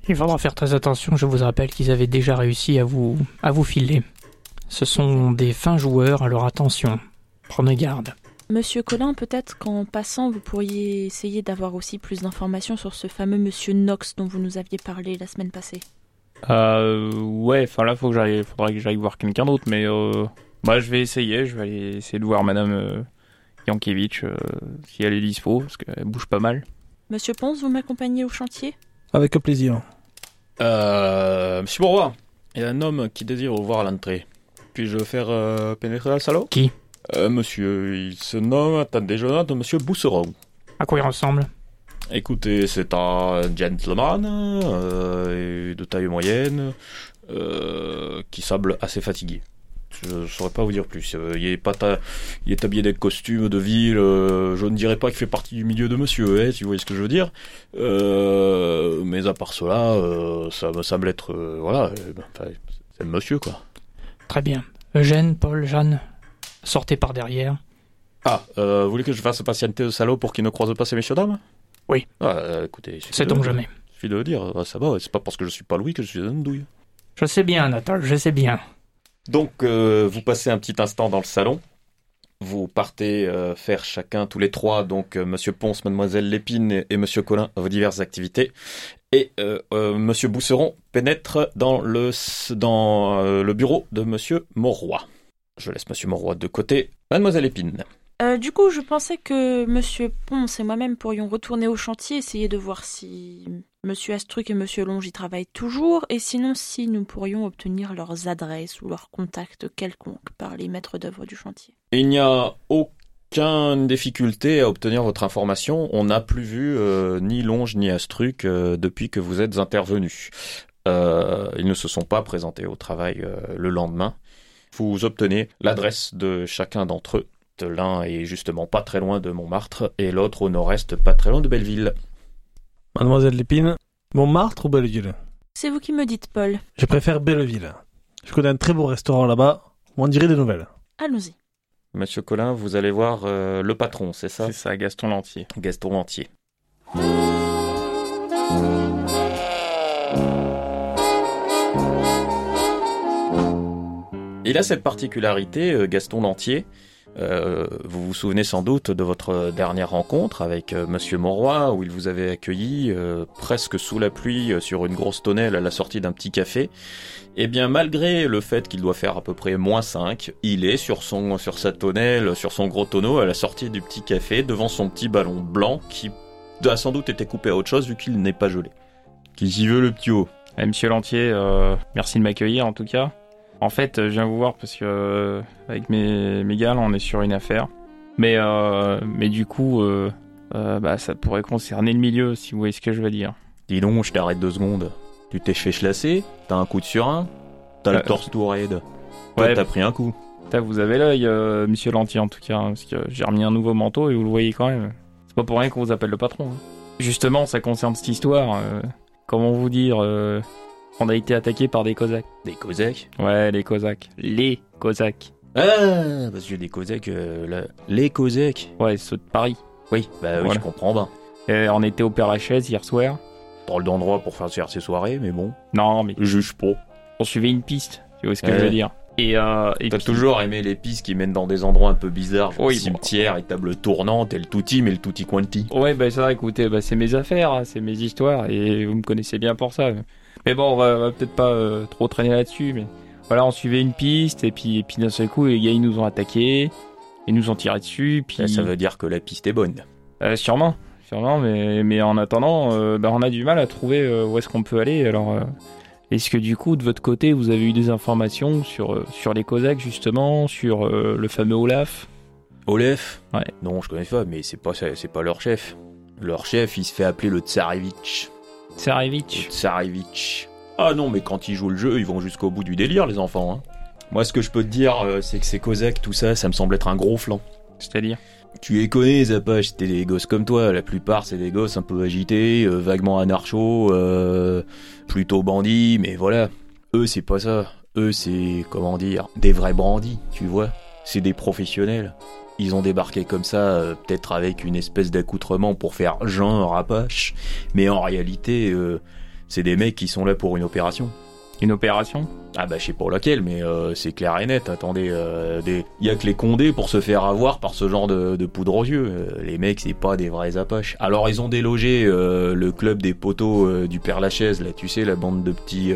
S3: Il faudra faire très attention, je vous rappelle qu'ils avaient déjà réussi à vous, à vous filer. Ce sont des fins joueurs, alors attention. Prenez garde.
S4: Monsieur Collin, peut-être qu'en passant, vous pourriez essayer d'avoir aussi plus d'informations sur ce fameux Monsieur Knox dont vous nous aviez parlé la semaine passée.
S5: Euh, ouais, enfin là, faut que j'aille, faudrait que j'aille voir quelqu'un d'autre, mais euh, bah, je vais essayer. Je vais aller essayer de voir Madame euh, Yankiewicz euh, si elle est dispo, parce qu'elle bouge pas mal.
S4: Monsieur Ponce, vous m'accompagnez au chantier?
S2: Avec plaisir.
S1: Euh, monsieur Monroy, il y a un homme qui désire vous voir à l'entrée. Puis-je faire euh, pénétrer la salle?
S3: Qui?
S1: Euh, monsieur, il se nomme, attendez, je note, monsieur Bousseron.
S3: À quoi il ressemble?
S1: Écoutez, c'est un gentleman euh, de taille moyenne euh, qui semble assez fatigué. Je ne saurais pas vous dire plus. Euh, il, est pas ta- il est habillé avec costume de ville. euh, je ne dirais pas qu'il fait partie du milieu de monsieur, hein, si vous voyez ce que je veux dire. Euh, mais à part cela, euh, ça me semble être... voilà, enfin, c'est le monsieur, quoi.
S3: Très bien. Eugène, Paul, Jeanne, sortez par derrière.
S1: Ah, euh, vous voulez que je fasse patienter le salaud pour qu'il ne croise pas ces messieurs dames
S3: Oui.
S1: Ah, écoutez,
S3: C'est donc jamais.
S1: il suffit de le dire, Ah, ça va, c'est pas parce que je suis pas Louis que je suis un douille.
S3: Je sais bien, Natal, je sais bien.
S1: Donc, euh, vous passez un petit instant dans le salon. Vous partez euh, faire chacun, tous les trois, donc euh, Monsieur Ponce, Mademoiselle Lépine et, et Monsieur Collin, vos diverses activités. Et euh, euh, Monsieur Bousseron pénètre dans le, dans, euh, le bureau de Monsieur Mauroy. Je laisse Monsieur Mauroy de côté. Mademoiselle Épine.
S4: Euh, du coup, je pensais que Monsieur Ponce et moi-même pourrions retourner au chantier, essayer de voir si Monsieur Astruc et Monsieur Longe y travaillent toujours, et sinon si nous pourrions obtenir leurs adresses ou leurs contacts quelconques par les maîtres d'œuvre du chantier.
S1: Il n'y a aucune difficulté à obtenir votre information. On n'a plus vu euh, ni Longe ni Astruc euh, depuis que vous êtes intervenus. Euh, ils ne se sont pas présentés au travail le lendemain. Vous obtenez l'adresse de chacun d'entre eux. L'un est justement pas très loin de Montmartre et l'autre au nord-est pas très loin de Belleville.
S2: Mademoiselle Lépine, Montmartre ou Belleville?
S4: C'est vous qui me dites, Paul.
S2: Je préfère Belleville. Je connais un très beau restaurant là-bas. On dirait des nouvelles.
S4: Allons-y.
S1: Monsieur Collin, vous allez voir euh, le patron, c'est ça?
S5: C'est ça, Gaston Lantier.
S1: Gaston Lantier. Il a cette particularité, euh, Gaston Lantier. Euh, vous vous souvenez sans doute de votre dernière rencontre avec euh, Monsieur Monroy, où il vous avait accueilli euh, presque sous la pluie euh, sur une grosse tonnelle à la sortie d'un petit café. Eh bien, malgré le fait qu'il doit faire à peu près moins 5, il est sur, son, sur sa tonnelle, sur son gros tonneau, à la sortie du petit café, devant son petit ballon blanc qui a sans doute été coupé à autre chose vu qu'il n'est pas gelé. Qui s'y veut le petit haut
S5: Eh, Monsieur Lantier, euh, merci de m'accueillir en tout cas. En fait, euh, je viens vous voir parce que euh, avec mes, mes gars, là, on est sur une affaire. Mais, euh, mais du coup, euh, bah, ça pourrait concerner le milieu, si vous voyez ce que je veux dire.
S1: Dis donc, je t'arrête deux secondes. Tu t'es fait chlasser T'as un coup de surin T'as le torse tout raide Toi,
S5: ouais.
S1: t'as pris un coup.
S5: Putain, vous avez l'œil, Monsieur Lantier, en tout cas, hein, parce que j'ai remis un nouveau manteau et vous le voyez quand même. C'est pas pour rien qu'on vous appelle le patron. hein. Justement, ça concerne cette histoire. comment vous dire On a été attaqué par des Cosaques.
S1: Des Cosaques
S5: Ouais, les Cosaques. Les Cosaques.
S1: Ah Parce que des Cosaques, euh, les Cosaques
S5: Ouais, ceux de Paris.
S1: Oui, bah oui,
S5: Voilà.
S1: je comprends bien.
S5: Et on était au Père Lachaise hier soir.
S1: Drôle d'endroit pour faire faire ses soirées, mais bon.
S5: Non, mais
S1: Je juge pas.
S5: on suivait une piste. Tu vois ce que
S1: Ouais.
S5: je veux dire Et, euh, et
S1: T'as
S5: puis-
S1: toujours aimé les pistes qui mènent dans des endroits un peu bizarres, genre
S5: Oui, bon.
S1: cimetière et table tournante, et le touti, mais le touti quanti.
S5: Ouais, bah ça, écoutez, bah, c'est mes affaires, hein, c'est mes histoires, et vous me connaissez bien pour ça. Mais bon, on va, va peut-être pas euh, trop traîner là-dessus, mais voilà, on suivait une piste, et puis, et puis d'un seul coup, les gars, ils nous ont attaqués, ils nous ont tiré dessus, puis...
S1: Ça, ça veut dire que la piste est bonne.
S5: Euh, sûrement, sûrement, mais, mais en attendant, euh, bah, on a du mal à trouver où est-ce qu'on peut aller, alors... est-ce que du coup, de votre côté, vous avez eu des informations sur, sur les Cosaques, justement, sur le fameux Olaf?
S1: Olef
S5: Ouais.
S1: Non, je connais pas, mais c'est pas, c'est pas leur chef. Leur chef, il se fait appeler le Tsarevitch. Le
S5: Tsarevitch
S1: Tsarevitch. Ah non, mais quand ils jouent le jeu, ils vont jusqu'au bout du délire, les enfants. hein. Moi, ce que je peux te dire, euh, c'est que ces Cosaques, tout ça, ça me semble être un gros flanc.
S5: C'est-à-dire?
S1: Tu les connais, les Apaches, c'était des gosses comme toi. La plupart, c'est des gosses un peu agités, euh, vaguement anarchos, euh, plutôt bandits, mais voilà. Eux, c'est pas ça. Eux, c'est, comment dire, des vrais bandits, tu vois. C'est des professionnels. Ils ont débarqué comme ça, euh, peut-être avec une espèce d'accoutrement pour faire genre Apache, mais en réalité, euh, c'est des mecs qui sont là pour une opération.
S5: Une opération
S1: Ah bah je sais pas laquelle, mais euh, c'est clair et net. Attendez, euh, des... y a que les condés pour se faire avoir par ce genre de, de poudre aux yeux. Euh, les mecs, c'est pas des vrais apaches. Alors ils ont délogé le club des poteaux du Père Lachaise, là, tu sais, la bande de petits...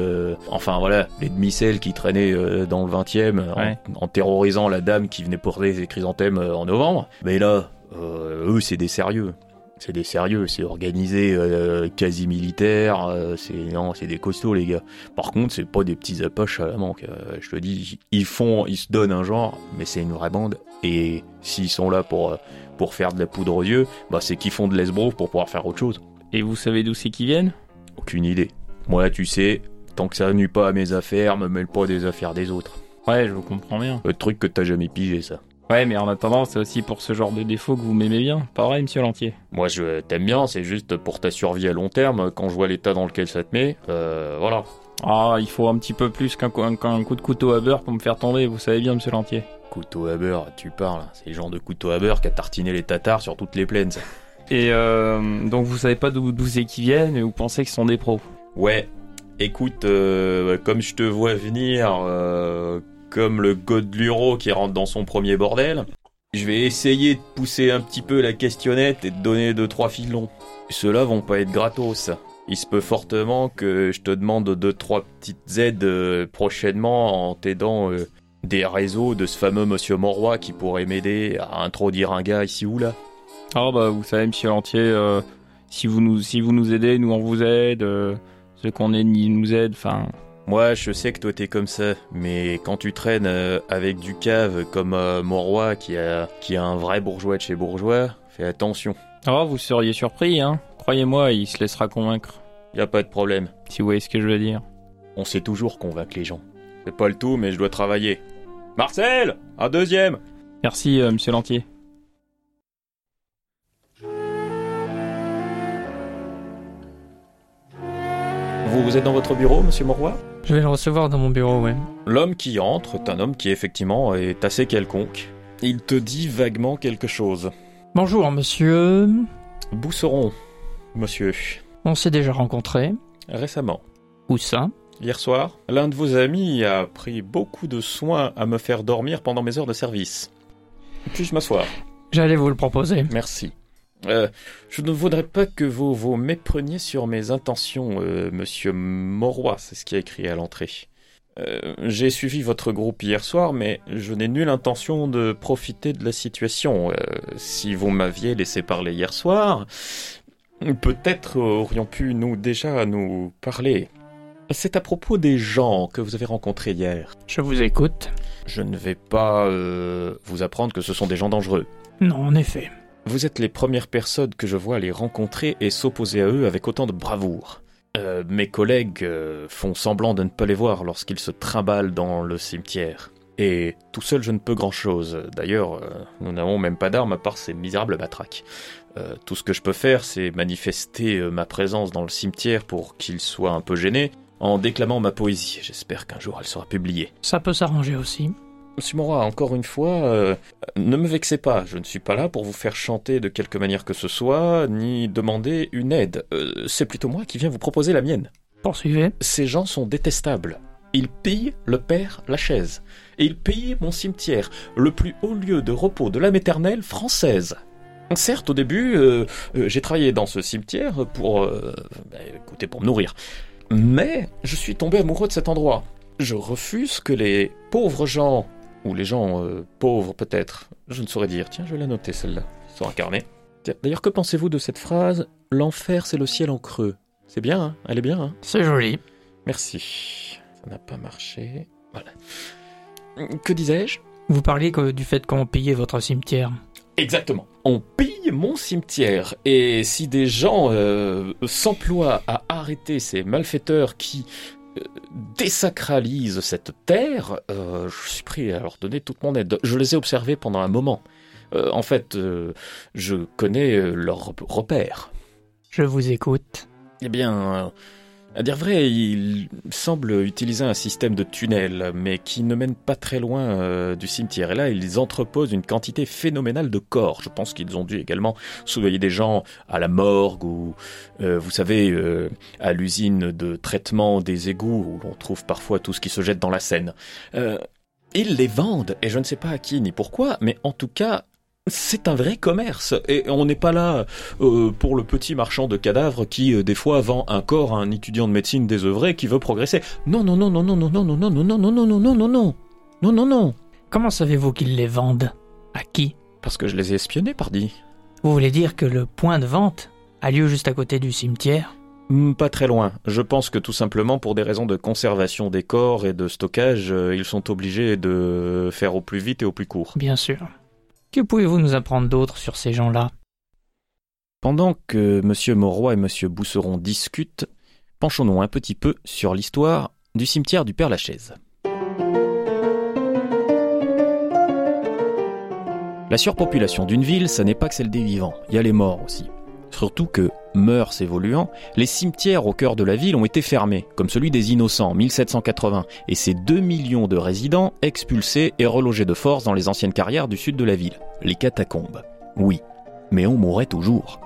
S1: Enfin voilà, les demi-celles qui traînaient dans le 20e en-
S5: Ouais.
S1: en, terrorisant la dame qui venait porter ses chrysanthèmes en novembre. Mais là, eux, c'est des sérieux. C'est des sérieux, c'est organisé euh, quasi militaire, euh, c'est non, c'est des costauds les gars. Par contre, c'est pas des petits apaches à la manque. euh, je te dis, ils font, ils se donnent un genre, mais c'est une vraie bande. Et s'ils sont là pour pour faire de la poudre aux yeux, bah c'est qu'ils font de l'esbrouf pour pouvoir faire autre chose.
S5: Et vous savez d'où c'est qu'ils viennent?
S1: Aucune idée. Moi, tu sais, tant que ça nuit pas à mes affaires, me mêle pas des affaires des autres.
S5: Ouais, je vous comprends bien.
S1: Le truc que t'as jamais pigé, ça.
S5: Ouais, mais en attendant, c'est aussi pour ce genre de défaut que vous m'aimez bien. Pas vrai, monsieur Lantier
S1: Moi, je t'aime bien, c'est juste pour ta survie à long terme. Quand je vois l'état dans lequel ça te met, euh, voilà.
S5: Ah, il faut un petit peu plus qu'un coup de couteau à beurre pour me faire tomber, vous savez bien, monsieur Lantier.
S1: Couteau à beurre, tu parles. C'est le genre de couteau à beurre qui a tartiné les tatars sur toutes les plaines. ça. *laughs*
S5: Et euh, donc vous savez pas d'où d'où c'est qu'ils viennent et vous pensez qu'ils sont des pros?
S1: Ouais, écoute, euh, comme je te vois venir, euh, comme le Godluro qui rentre dans son premier bordel, je vais essayer de pousser un petit peu la questionnette et de donner deux trois filons. Ceux-là vont pas être gratos. Il se peut fortement que je te demande deux trois petites aides euh, prochainement en t'aidant euh, des réseaux de ce fameux Monsieur Moroy qui pourrait m'aider à introduire un gars ici ou là.
S5: Ah bah vous savez, monsieur Lantier, euh, si vous nous si vous nous aidez, nous on vous aide. euh, ceux qu'on aide, ils nous aident. Enfin,
S1: Moi, je sais que toi t'es comme ça, mais quand tu traînes euh, avec du cave comme euh, mon roi qui a, qui a un vrai bourgeois de chez bourgeois, fais attention.
S5: oh vous seriez surpris, hein Croyez-moi, il se laissera convaincre.
S1: Y a pas de problème.
S5: Si vous voyez ce que je veux dire.
S1: On sait toujours convaincre les gens. C'est pas le tout, mais je dois travailler. Marcel Un deuxième
S5: Merci, euh, monsieur Lantier.
S1: Vous, vous êtes dans votre bureau, monsieur Moroy
S3: Je vais le recevoir dans mon bureau, ouais.
S1: L'homme qui entre est un homme qui effectivement est assez quelconque. Il te dit vaguement quelque chose.
S3: Bonjour, monsieur.
S1: Bousseron, monsieur?
S3: On s'est déjà rencontrés.
S1: Récemment.
S3: Où ça?
S1: Hier soir, l'un de vos amis a pris beaucoup de soin à me faire dormir pendant mes heures de service. Puis-je m'asseoir?
S3: J'allais vous le proposer.
S1: Merci. Euh, je ne voudrais pas que vous vous mépreniez sur mes intentions, euh, monsieur Moroy, c'est ce qui est écrit à l'entrée. Euh, J'ai suivi votre groupe hier soir, mais je n'ai nulle intention de profiter de la situation. Euh, si vous m'aviez laissé parler hier soir, Peut-être aurions pu nous déjà nous parler. C'est à propos des gens que vous avez rencontrés hier.
S3: Je vous écoute.
S1: Je ne vais pas euh, vous apprendre que ce sont des gens dangereux.
S3: Non, en effet.
S1: Vous êtes les premières personnes que je vois les rencontrer et s'opposer à eux avec autant de bravoure. Euh, mes collègues euh, font semblant de ne pas les voir lorsqu'ils se trimballent dans le cimetière. Et tout seul, je ne peux grand-chose. D'ailleurs, euh, nous n'avons même pas d'armes à part ces misérables matraques. Tout ce que je peux faire, c'est manifester ma présence dans le cimetière pour qu'ils soient un peu gênés, en déclamant ma poésie. J'espère qu'un jour elle sera publiée.
S3: Ça peut s'arranger aussi.
S1: Monsieur Morat, encore une fois, euh, ne me vexez pas. Je ne suis pas là pour vous faire chanter de quelque manière que ce soit, ni demander une aide. Euh, c'est plutôt moi qui viens vous proposer la mienne.
S3: Poursuivez.
S1: Ces gens sont détestables. Ils pillent le père Lachaise. Et ils pillent mon cimetière, le plus haut lieu de repos de l'âme éternelle française. Certes, au début, euh, j'ai travaillé dans ce cimetière pour, bah, écoutez, pour me nourrir. Mais je suis tombé amoureux de cet endroit. Je refuse que les pauvres gens, ou les gens euh, pauvres peut-être, je ne saurais dire. Tiens, je vais la noter celle-là, sur un carnet. D'ailleurs, que pensez-vous de cette phrase L'enfer, c'est le ciel en creux. C'est bien, hein? Elle est bien, hein?
S3: C'est joli.
S1: Merci. Ça n'a pas marché. Voilà. Que disais-je?
S3: Vous parliez que- du fait qu'on pillait votre cimetière.
S1: Exactement. On pille mon cimetière. Et si des gens euh, s'emploient à arrêter ces malfaiteurs qui désacralisent cette terre, euh, je suis prêt à leur donner toute mon aide. Je les ai observés pendant un moment. Euh, en fait, euh, je connais leurs repères.
S3: Je vous écoute.
S1: Eh bien, euh, à dire vrai, il semble utiliser un système de tunnel, mais qui ne mène pas très loin euh, du cimetière. Et là, ils entreposent une quantité phénoménale de corps. Je pense qu'ils ont dû également surveiller des gens à la morgue ou, euh, vous savez, euh, à l'usine de traitement des égouts, où l'on trouve parfois tout ce qui se jette dans la Seine. Euh, ils les vendent, et je ne sais pas à qui ni pourquoi, mais en tout cas... C'est un vrai commerce et on n'est pas là euh, pour le petit marchand de cadavres qui euh, des fois vend un corps à un étudiant de médecine désœuvré qui veut progresser. Non non non non non non non non non non non non non non non non non non non non
S3: Comment savez-vous qu'ils les vendent À qui
S1: parce que je les ai espionnés pardi.
S3: Vous voulez dire que le point de vente a lieu juste à côté du cimetière
S1: Hmm, Pas très loin. Je pense que tout simplement pour des raisons de conservation des corps et de stockage, euh, ils sont obligés de faire au plus vite et au plus court.
S3: Bien sûr. Que pouvez-vous nous apprendre d'autre sur ces gens-là?
S1: Pendant que Monsieur Mauroy et Monsieur Bousseron discutent, penchons-nous un petit peu sur l'histoire du cimetière du Père Lachaise. La surpopulation d'une ville, ça n'est pas que celle des vivants, il y a les morts aussi. Surtout que, mœurs évoluant, les cimetières au cœur de la ville ont été fermés, comme celui des Innocents en 1780, et ces 2 millions de résidents expulsés et relogés de force dans les anciennes carrières du sud de la ville, les catacombes. Oui, mais on mourrait toujours.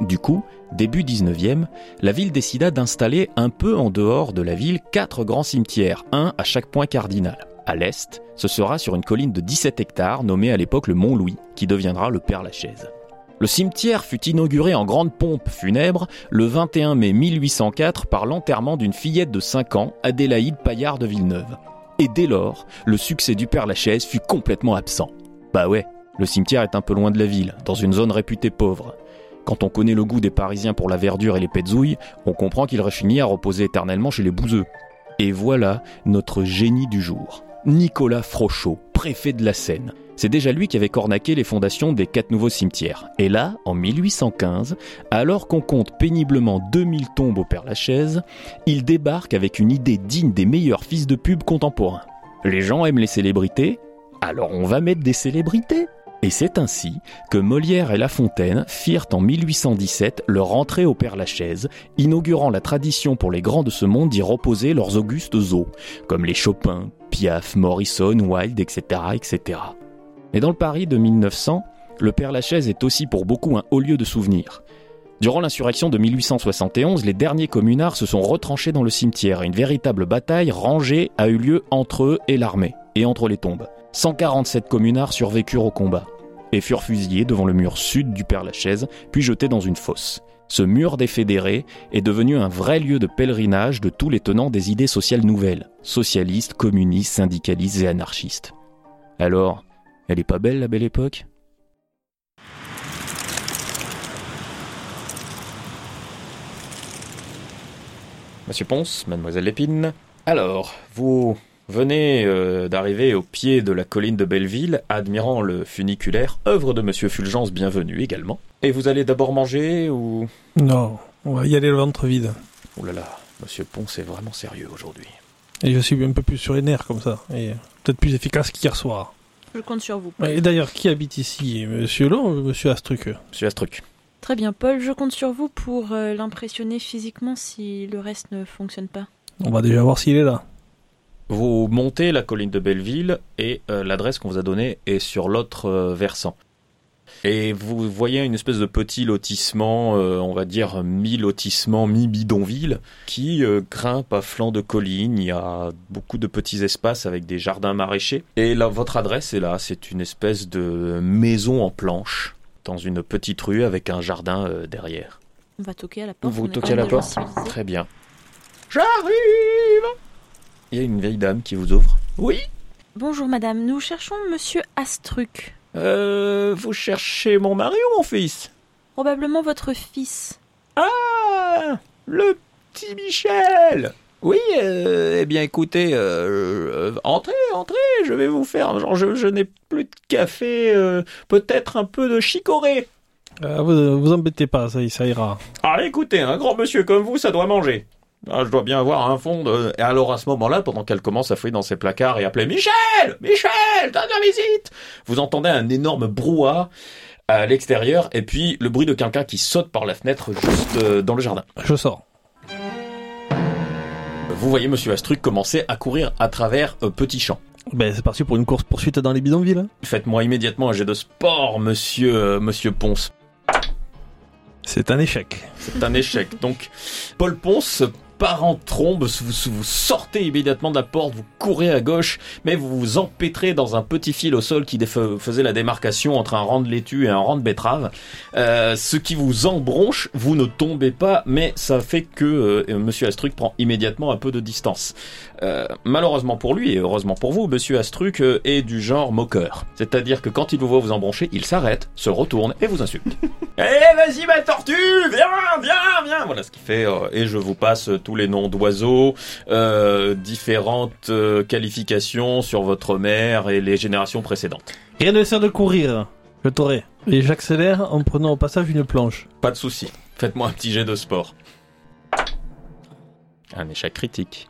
S1: Du coup, début 19e, la ville décida d'installer un peu en dehors de la ville quatre grands cimetières, un à chaque point cardinal. À l'est, ce sera sur une colline de 17 hectares nommée à l'époque le Mont Louis, qui deviendra le Père Lachaise. Le cimetière fut inauguré en grande pompe funèbre le 21 mai 1804 par l'enterrement d'une fillette de 5 ans, Adélaïde Paillard de Villeneuve. Et dès lors, le succès du Père Lachaise fut complètement absent. Bah ouais, le cimetière est un peu loin de la ville, dans une zone réputée pauvre. Quand on connaît le goût des Parisiens pour la verdure et les petzouilles, on comprend qu'il aurait fini à reposer éternellement chez les bouseux. Et voilà notre génie du jour. Nicolas Frochot, préfet de la Seine. C'est déjà lui qui avait cornaqué les fondations des quatre nouveaux cimetières. Et là, en 1815, alors qu'on compte péniblement 2000 tombes au Père Lachaise, il débarque avec une idée digne des meilleurs fils de pub contemporains. Les gens aiment les célébrités, alors on va mettre des célébrités. Et c'est ainsi que Molière et La Fontaine firent en 1817 leur entrée au Père Lachaise, inaugurant la tradition pour les grands de ce monde d'y reposer leurs augustes os, comme les Chopin, Piaf, Morrison, Wilde, etc., etc. Mais dans le Paris de 1900, le Père Lachaise est aussi pour beaucoup un haut lieu de souvenirs. Durant l'insurrection de 1871, les derniers communards se sont retranchés dans le cimetière et une véritable bataille rangée a eu lieu entre eux et l'armée, et entre les tombes. 147 communards survécurent au combat et furent fusillés devant le mur sud du Père Lachaise, puis jetés dans une fosse. Ce mur des fédérés est devenu un vrai lieu de pèlerinage de tous les tenants des idées sociales nouvelles, socialistes, communistes, syndicalistes et anarchistes. Alors, elle est pas belle la belle époque? Monsieur Ponce, mademoiselle Lépine. Alors, vous venez euh, d'arriver au pied de la colline de Belleville, admirant le funiculaire, œuvre de monsieur Fulgence bienvenue également. Et vous allez d'abord manger ou...
S2: Non, on va y aller le ventre vide.
S1: Oh là là, monsieur Ponce est vraiment sérieux aujourd'hui.
S2: Et je suis un peu plus sur les nerfs comme ça. Et peut-être plus efficace qu'hier soir.
S4: Je compte sur vous.
S2: Et d'ailleurs, qui habite ici? Monsieur Long ou Monsieur Astruc?
S1: Monsieur Astruc.
S4: Très bien, Paul, je compte sur vous pour euh, l'impressionner physiquement si le reste ne fonctionne pas.
S2: On va déjà voir s'il est là.
S1: Vous montez la colline de Belleville et euh, l'adresse qu'on vous a donnée est sur l'autre euh, versant. Et vous voyez une espèce de petit lotissement, euh, on va dire mi-lotissement, mi-bidonville, qui euh, grimpe à flanc de colline. Il y a beaucoup de petits espaces avec des jardins maraîchers. Et là, votre adresse est là. C'est une espèce de maison en planche dans une petite rue avec un jardin euh, derrière.
S4: On va toquer à la porte.
S1: Vous toquez à la porte? Très bien. J'arrive Il y a une vieille dame qui vous ouvre. Oui?
S4: Bonjour madame, nous cherchons monsieur Astruc.
S1: Euh, vous cherchez mon mari ou mon fils?
S4: Probablement votre fils.
S1: Ah Le petit Michel Oui, euh, eh bien écoutez, euh, euh, entrez, entrez, je vais vous faire. Genre, je, je n'ai plus de café, euh, peut-être un peu de chicorée.
S2: Euh, vous, vous embêtez pas, ça, ça ira.
S1: Ah, écoutez, un grand monsieur comme vous, ça doit manger. Ah, je dois bien avoir un fond de... Et alors à ce moment-là, pendant qu'elle commence à fouiller dans ses placards et appeler Michel Michel, dernière visite Vous entendez un énorme brouhaha à l'extérieur et puis le bruit de quelqu'un qui saute par la fenêtre juste euh, dans le jardin.
S2: Je sors.
S1: Vous voyez Monsieur Astruc commencer à courir à travers euh, Petit Champ.
S2: Ben, c'est parti pour une course poursuite dans les bidonvilles. hein.
S1: Faites-moi immédiatement un jet de sport, Monsieur euh, Monsieur Ponce.
S2: C'est un échec.
S1: C'est un échec. Donc, Paul Ponce part en trombe, vous, sortez immédiatement de la porte, vous courez à gauche, mais vous vous empêtrez dans un petit fil au sol qui faisait la démarcation entre un rang de laitue et un rang de betterave. Euh, ce qui vous embronche, vous ne tombez pas, mais ça fait que euh, Monsieur Astruc prend immédiatement un peu de distance. Euh, malheureusement pour lui et heureusement pour vous, Monsieur Astruc euh, est du genre moqueur. C'est-à-dire que quand il vous voit vous embroncher, il s'arrête, se retourne et vous insulte. *laughs* Eh vas-y ma tortue, viens, viens, viens. Voilà ce qu'il fait. euh, et je vous passe tous les noms d'oiseaux, euh, différentes euh, qualifications sur votre mère et les générations précédentes.
S2: Rien ne sert de courir. Je t'aurai. Et j'accélère en prenant au passage une planche.
S1: Pas de souci. Faites-moi un petit jet de sport. Un échec critique.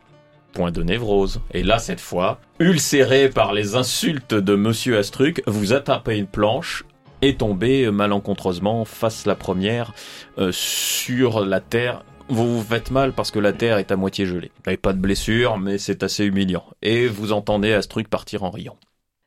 S1: Point de névrose. Et là, cette fois, ulcéré par les insultes de Monsieur Astruc, vous attrapez une planche et tombez malencontreusement face la première euh, sur la terre. Vous vous faites mal parce que la terre est à moitié gelée. Vous n'avez pas de blessure, mais c'est assez humiliant. Et vous entendez Astruc partir en riant.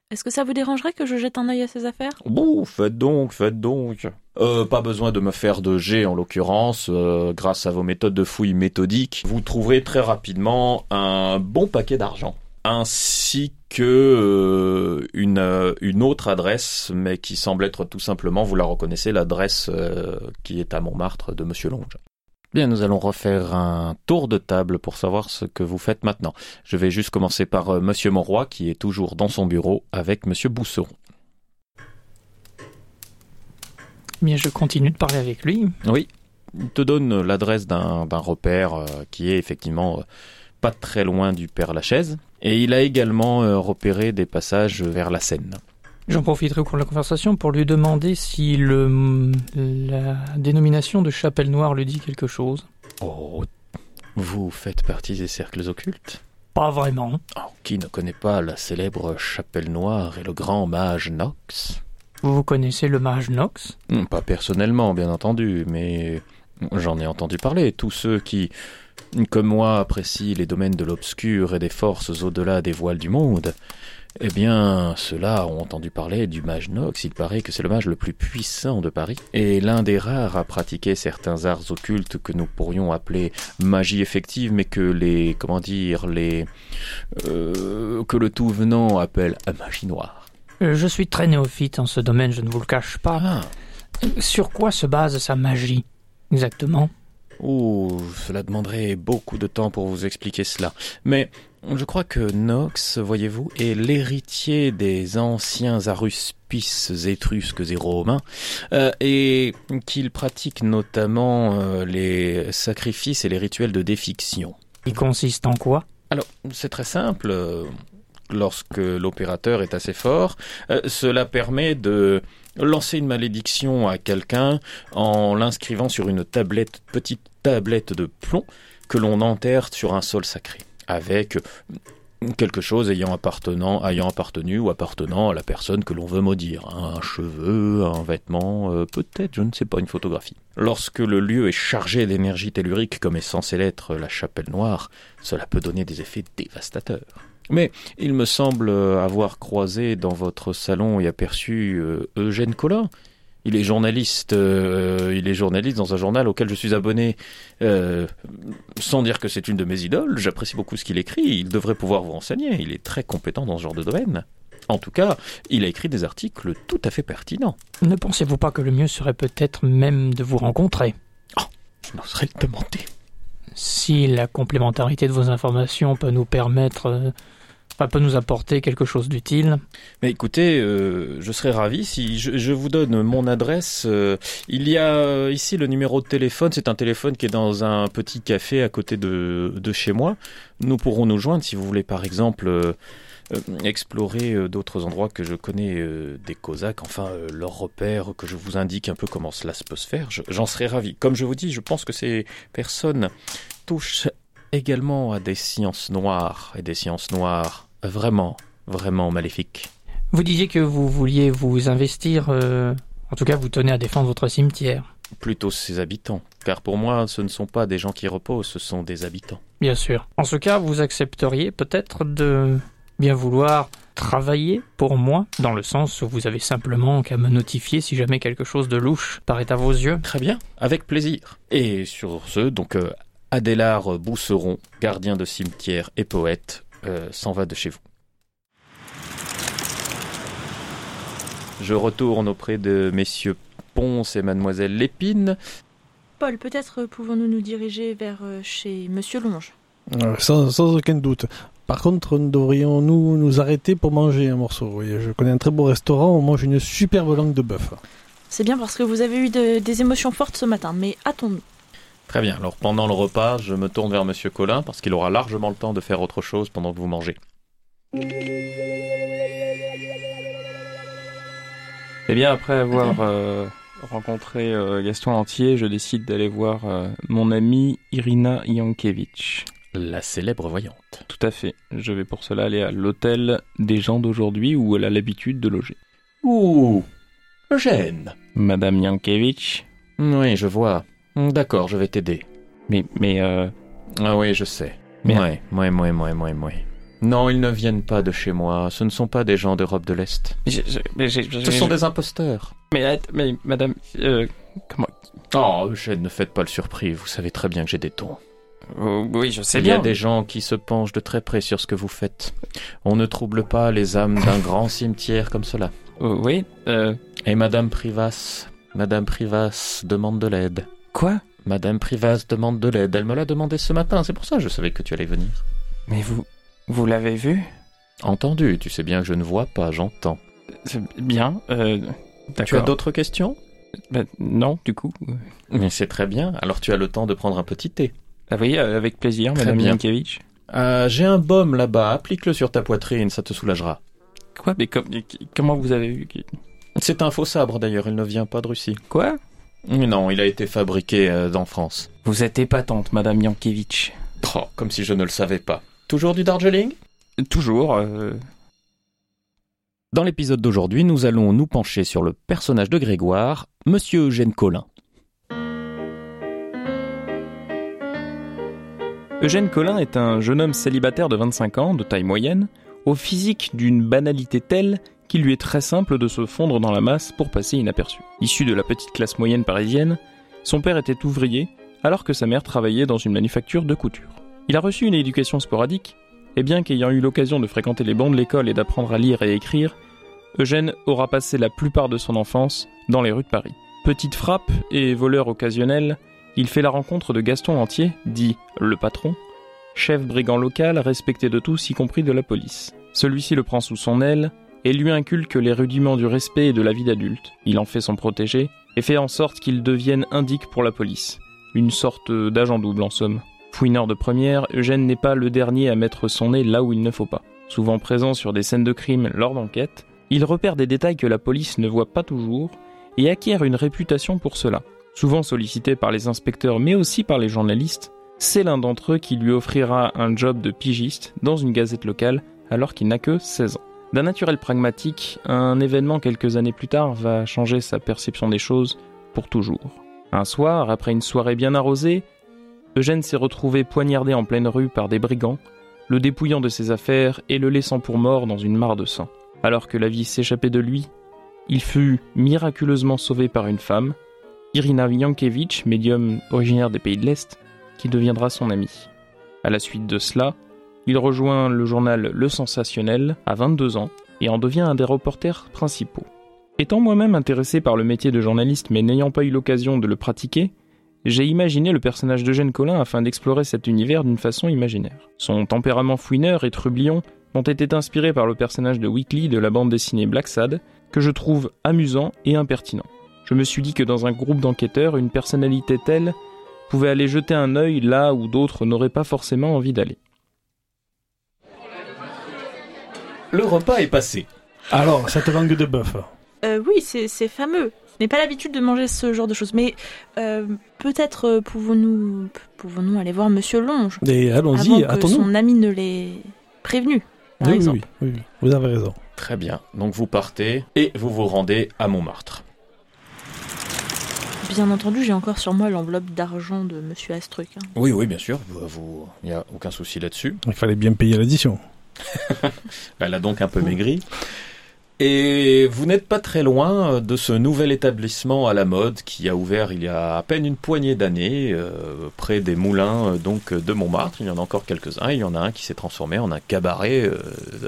S4: Est-ce que ça vous dérangerait que je jette un œil à ces affaires?
S1: Bon, faites donc, faites donc. Euh, pas besoin de me faire de jet en l'occurrence. euh, grâce à vos méthodes de fouille méthodiques, vous trouverez très rapidement un bon paquet d'argent, ainsi que euh, une, autre adresse, mais qui semble être tout simplement, vous la reconnaissez, l'adresse qui est à Montmartre de Monsieur Longe. Bien, nous allons refaire un tour de table pour savoir ce que vous faites maintenant. Je vais juste commencer par Monsieur Monroy, qui est toujours dans son bureau avec Monsieur Bousseron.
S3: Bien, je continue de parler avec lui.
S1: Oui, il te donne l'adresse d'un d'un repère euh, qui est effectivement euh, pas très loin du Père Lachaise. Et il a également euh, repéré des passages vers la Seine.
S3: J'en profiterai au cours de la conversation pour lui demander si le, la dénomination de Chapelle Noire lui dit quelque chose.
S1: Oh, vous faites partie des cercles occultes?
S3: Pas vraiment.
S1: Oh, Qui ne connaît pas la célèbre Chapelle Noire et le grand mage Nox?
S3: Vous connaissez le mage Nox?
S1: Hmm, Pas personnellement, bien entendu, mais j'en ai entendu parler. Tous ceux qui, comme moi, apprécient les domaines de l'obscur et des forces au-delà des voiles du monde, eh bien, ceux-là ont entendu parler du mage Nox. Il paraît que c'est le mage le plus puissant de Paris et l'un des rares à pratiquer certains arts occultes que nous pourrions appeler magie effective, mais que les, comment dire, les, euh, que le tout venant appelle magie noire.
S3: Euh, Je suis très néophyte en ce domaine, je ne vous le cache pas.
S1: Ah.
S3: Sur quoi se base sa magie Exactement?
S1: Ouh, cela demanderait beaucoup de temps pour vous expliquer cela. Mais je crois que Nox, voyez-vous, est l'héritier des anciens aruspices étrusques et romains, euh, et qu'il pratique notamment euh, les sacrifices et les rituels de défiction.
S3: Il consiste en quoi?
S1: Alors, c'est très simple. Lorsque l'opérateur est assez fort, euh, cela permet de lancer une malédiction à quelqu'un en l'inscrivant sur une tablette, petite tablette de plomb que l'on enterre sur un sol sacré, avec quelque chose ayant appartenant, ayant appartenu ou appartenant à la personne que l'on veut maudire, un cheveu, un vêtement, euh, peut-être, je ne sais pas, une photographie. Lorsque le lieu est chargé d'énergie tellurique comme est censé l'être la chapelle noire, cela peut donner des effets dévastateurs. Mais il me semble avoir croisé dans votre salon et aperçu euh, Eugène Collin. Il est journaliste, euh, il est journaliste dans un journal auquel je suis abonné. Euh, sans dire que c'est une de mes idoles, j'apprécie beaucoup ce qu'il écrit. Il devrait pouvoir vous renseigner. Il est très compétent dans ce genre de domaine. En tout cas, il a écrit des articles tout à fait pertinents.
S3: Ne pensez-vous pas que le mieux serait peut-être même de vous rencontrer?
S1: Je n'oserais le demander.
S3: Si la complémentarité de vos informations peut nous permettre, enfin, peut nous apporter quelque chose d'utile.
S1: Mais écoutez, euh, je serais ravi si je, vous donne mon adresse. euh, il y a euh, ici le numéro de téléphone. C'est un téléphone qui est dans un petit café à côté de, de chez moi. Nous pourrons nous joindre si vous voulez, par exemple, explorer d'autres endroits que je connais des Cosaques. Enfin, leurs repères, que je vous indique un peu comment cela se peut se faire. Je- J'en serais ravi. Comme je vous dis, je pense que ces personnes touchent également à des sciences noires et des sciences noires vraiment, vraiment maléfiques.
S3: Vous disiez que vous vouliez vous investir, euh, en tout cas vous tenez à défendre votre cimetière.
S1: plutôt ses habitants. Car pour moi, ce ne sont pas des gens qui reposent, ce sont des habitants.
S3: Bien sûr. En ce cas, vous accepteriez peut-être de bien vouloir travailler pour moi, dans le sens où vous avez simplement qu'à me notifier si jamais quelque chose de louche paraît à vos yeux.
S1: Très bien, avec plaisir. Et sur ce, donc, euh, Adélard Bousseron, gardien de cimetière et poète, s'en va de chez vous. Je retourne auprès de messieurs Ponce et mademoiselle Lépine.
S4: Paul, peut-être pouvons-nous nous diriger vers euh, chez Monsieur Longe.
S2: Euh, sans, sans aucun doute. Par contre, devrions-nous nous arrêter pour manger un morceau? Oui, Je connais un très beau restaurant, on mange une superbe langue de bœuf.
S4: C'est bien parce que vous avez eu de- des émotions fortes ce matin, mais attendons.
S1: Très bien, alors pendant le repas, je me tourne vers monsieur Collin parce qu'il aura largement le temps de faire autre chose pendant que vous mangez.
S5: Eh bien, après avoir euh, rencontré euh, Gaston Entier, je décide d'aller voir euh, mon amie Irina Yankiewicz.
S1: La célèbre voyante.
S5: Tout à fait. Je vais pour cela aller à l'hôtel des gens d'aujourd'hui où elle a l'habitude de loger.
S1: Ouh, Eugène.
S5: Madame Yankiewicz
S1: Oui, je vois. D'accord, je vais t'aider.
S5: Mais, mais, euh,
S1: Ah oui, je sais.
S5: Mais-
S1: Ouais, ouais, ouais, ouais, ouais, ouais. Non, ils ne viennent pas de chez moi. Ce ne sont pas des gens d'Europe de l'Est.
S5: je- je- mais j'ai-
S1: Ce sont des imposteurs.
S5: mais, mais, madame, euh, comment,
S1: Oh, Eugène, ne faites pas le surpris. Vous savez très bien que j'ai des tons.
S5: Oh, oui, je sais
S1: Il y a
S5: bien.
S1: des gens qui se penchent de très près sur ce que vous faites. On ne trouble pas les âmes d'un *laughs* grand cimetière comme cela.
S5: Oh, oui, euh,
S1: Et Madame Privas, Madame Privas demande de l'aide.
S5: Quoi?
S1: Madame Privas demande de l'aide. Elle me l'a demandé ce matin. C'est pour ça que je savais que tu allais venir.
S5: Mais vous, vous l'avez vu?
S1: Entendu. Tu sais bien que je ne vois pas, j'entends.
S5: C'est bien, euh,
S1: Tu as d'autres questions?
S5: Bah, non, du coup.
S1: Mais c'est très bien. Alors tu as le temps de prendre un petit thé.
S5: Ah oui, euh, avec plaisir,
S1: Très
S5: madame. Yankiewicz.
S1: Euh, J'ai un baume là-bas. Applique-le sur ta poitrine, ça te soulagera.
S5: Quoi? Mais com- comment vous avez vu?
S1: C'est un faux sabre d'ailleurs. Il ne vient pas de Russie.
S5: Quoi?
S1: Mais Non, il a été fabriqué euh, en France.
S5: Vous êtes épatante, madame Yankiewicz.
S1: Oh, comme si je ne le savais pas. Toujours du Darjeeling?
S5: Toujours, euh,
S1: Dans l'épisode d'aujourd'hui, nous allons nous pencher sur le personnage de Grégoire, Monsieur Eugène Collin.
S5: Eugène Collin est un jeune homme célibataire de 25 ans, de taille moyenne, au physique d'une banalité telle qu'il lui est très simple de se fondre dans la masse pour passer inaperçu. Issu de la petite classe moyenne parisienne, son père était ouvrier, alors que sa mère travaillait dans une manufacture de couture. Il a reçu une éducation sporadique, et bien qu'ayant eu l'occasion de fréquenter les bancs de l'école et d'apprendre à lire et écrire, Eugène aura passé la plupart de son enfance dans les rues de Paris. Petite frappe et voleur occasionnel, il fait la rencontre de Gaston Lantier, dit le patron, chef brigand local respecté de tous, y compris de la police. Celui-ci le prend sous son aile et lui inculque les rudiments du respect et de la vie d'adulte. Il en fait son protégé et fait en sorte qu'il devienne indique pour la police. Une sorte d'agent double en somme. Fouineur de première, Eugène n'est pas le dernier à mettre son nez là où il ne faut pas. Souvent présent sur des scènes de crime lors d'enquêtes, il repère des détails que la police ne voit pas toujours et acquiert une réputation pour cela. Souvent sollicité par les inspecteurs mais aussi par les journalistes, c'est l'un d'entre eux qui lui offrira un job de pigiste dans une gazette locale alors qu'il n'a que 16 ans. D'un naturel pragmatique, un événement quelques années plus tard va changer sa perception des choses pour toujours. Un soir, après une soirée bien arrosée, Eugène s'est retrouvé poignardé en pleine rue par des brigands, le dépouillant de ses affaires et le laissant pour mort dans une mare de sang. Alors que la vie s'échappait de lui, il fut miraculeusement sauvé par une femme, Irina Yankiewicz, médium originaire des pays de l'Est, qui deviendra son amie. À la suite de cela, il rejoint le journal Le Sensationnel à 22 ans et en devient un des reporters principaux. Étant moi-même intéressé par le métier de journaliste mais n'ayant pas eu l'occasion de le pratiquer, j'ai imaginé le personnage d'Eugène Collin afin d'explorer cet univers d'une façon imaginaire. Son tempérament fouineur et trublion ont été inspirés par le personnage de Weekly de la bande dessinée Black Sad, que je trouve amusant et impertinent. Je me suis dit que dans un groupe d'enquêteurs, une personnalité telle pouvait aller jeter un œil là où d'autres n'auraient pas forcément envie d'aller.
S1: Le repas est passé.
S2: Alors, cette langue de bœuf.
S4: Euh, oui, c'est c'est fameux. Je n'ai pas l'habitude de manger ce genre de choses, mais euh, peut-être pouvons-nous pouvons-nous aller voir Monsieur Longe
S2: Et
S4: avant
S2: allons-y,
S4: que
S2: attendons-nous.
S4: son ami ne l'ait prévenu. Par
S2: Oui, oui,
S4: exemple.
S2: oui, oui, oui, vous avez raison.
S1: Très bien. Donc vous partez et vous vous rendez à Montmartre.
S4: Bien entendu, j'ai encore sur moi l'enveloppe d'argent de Monsieur Astruc. hein.
S1: Oui, oui, bien sûr. Vous, il n'y a aucun souci là-dessus.
S2: Il fallait bien payer l'addition. *laughs*
S1: Elle a donc un peu maigri. Et vous n'êtes pas très loin de ce nouvel établissement à la mode qui a ouvert il y a à peine une poignée d'années euh, près des moulins euh, donc de Montmartre. Il y en a encore quelques-uns. Il y en a un qui s'est transformé en un cabaret euh,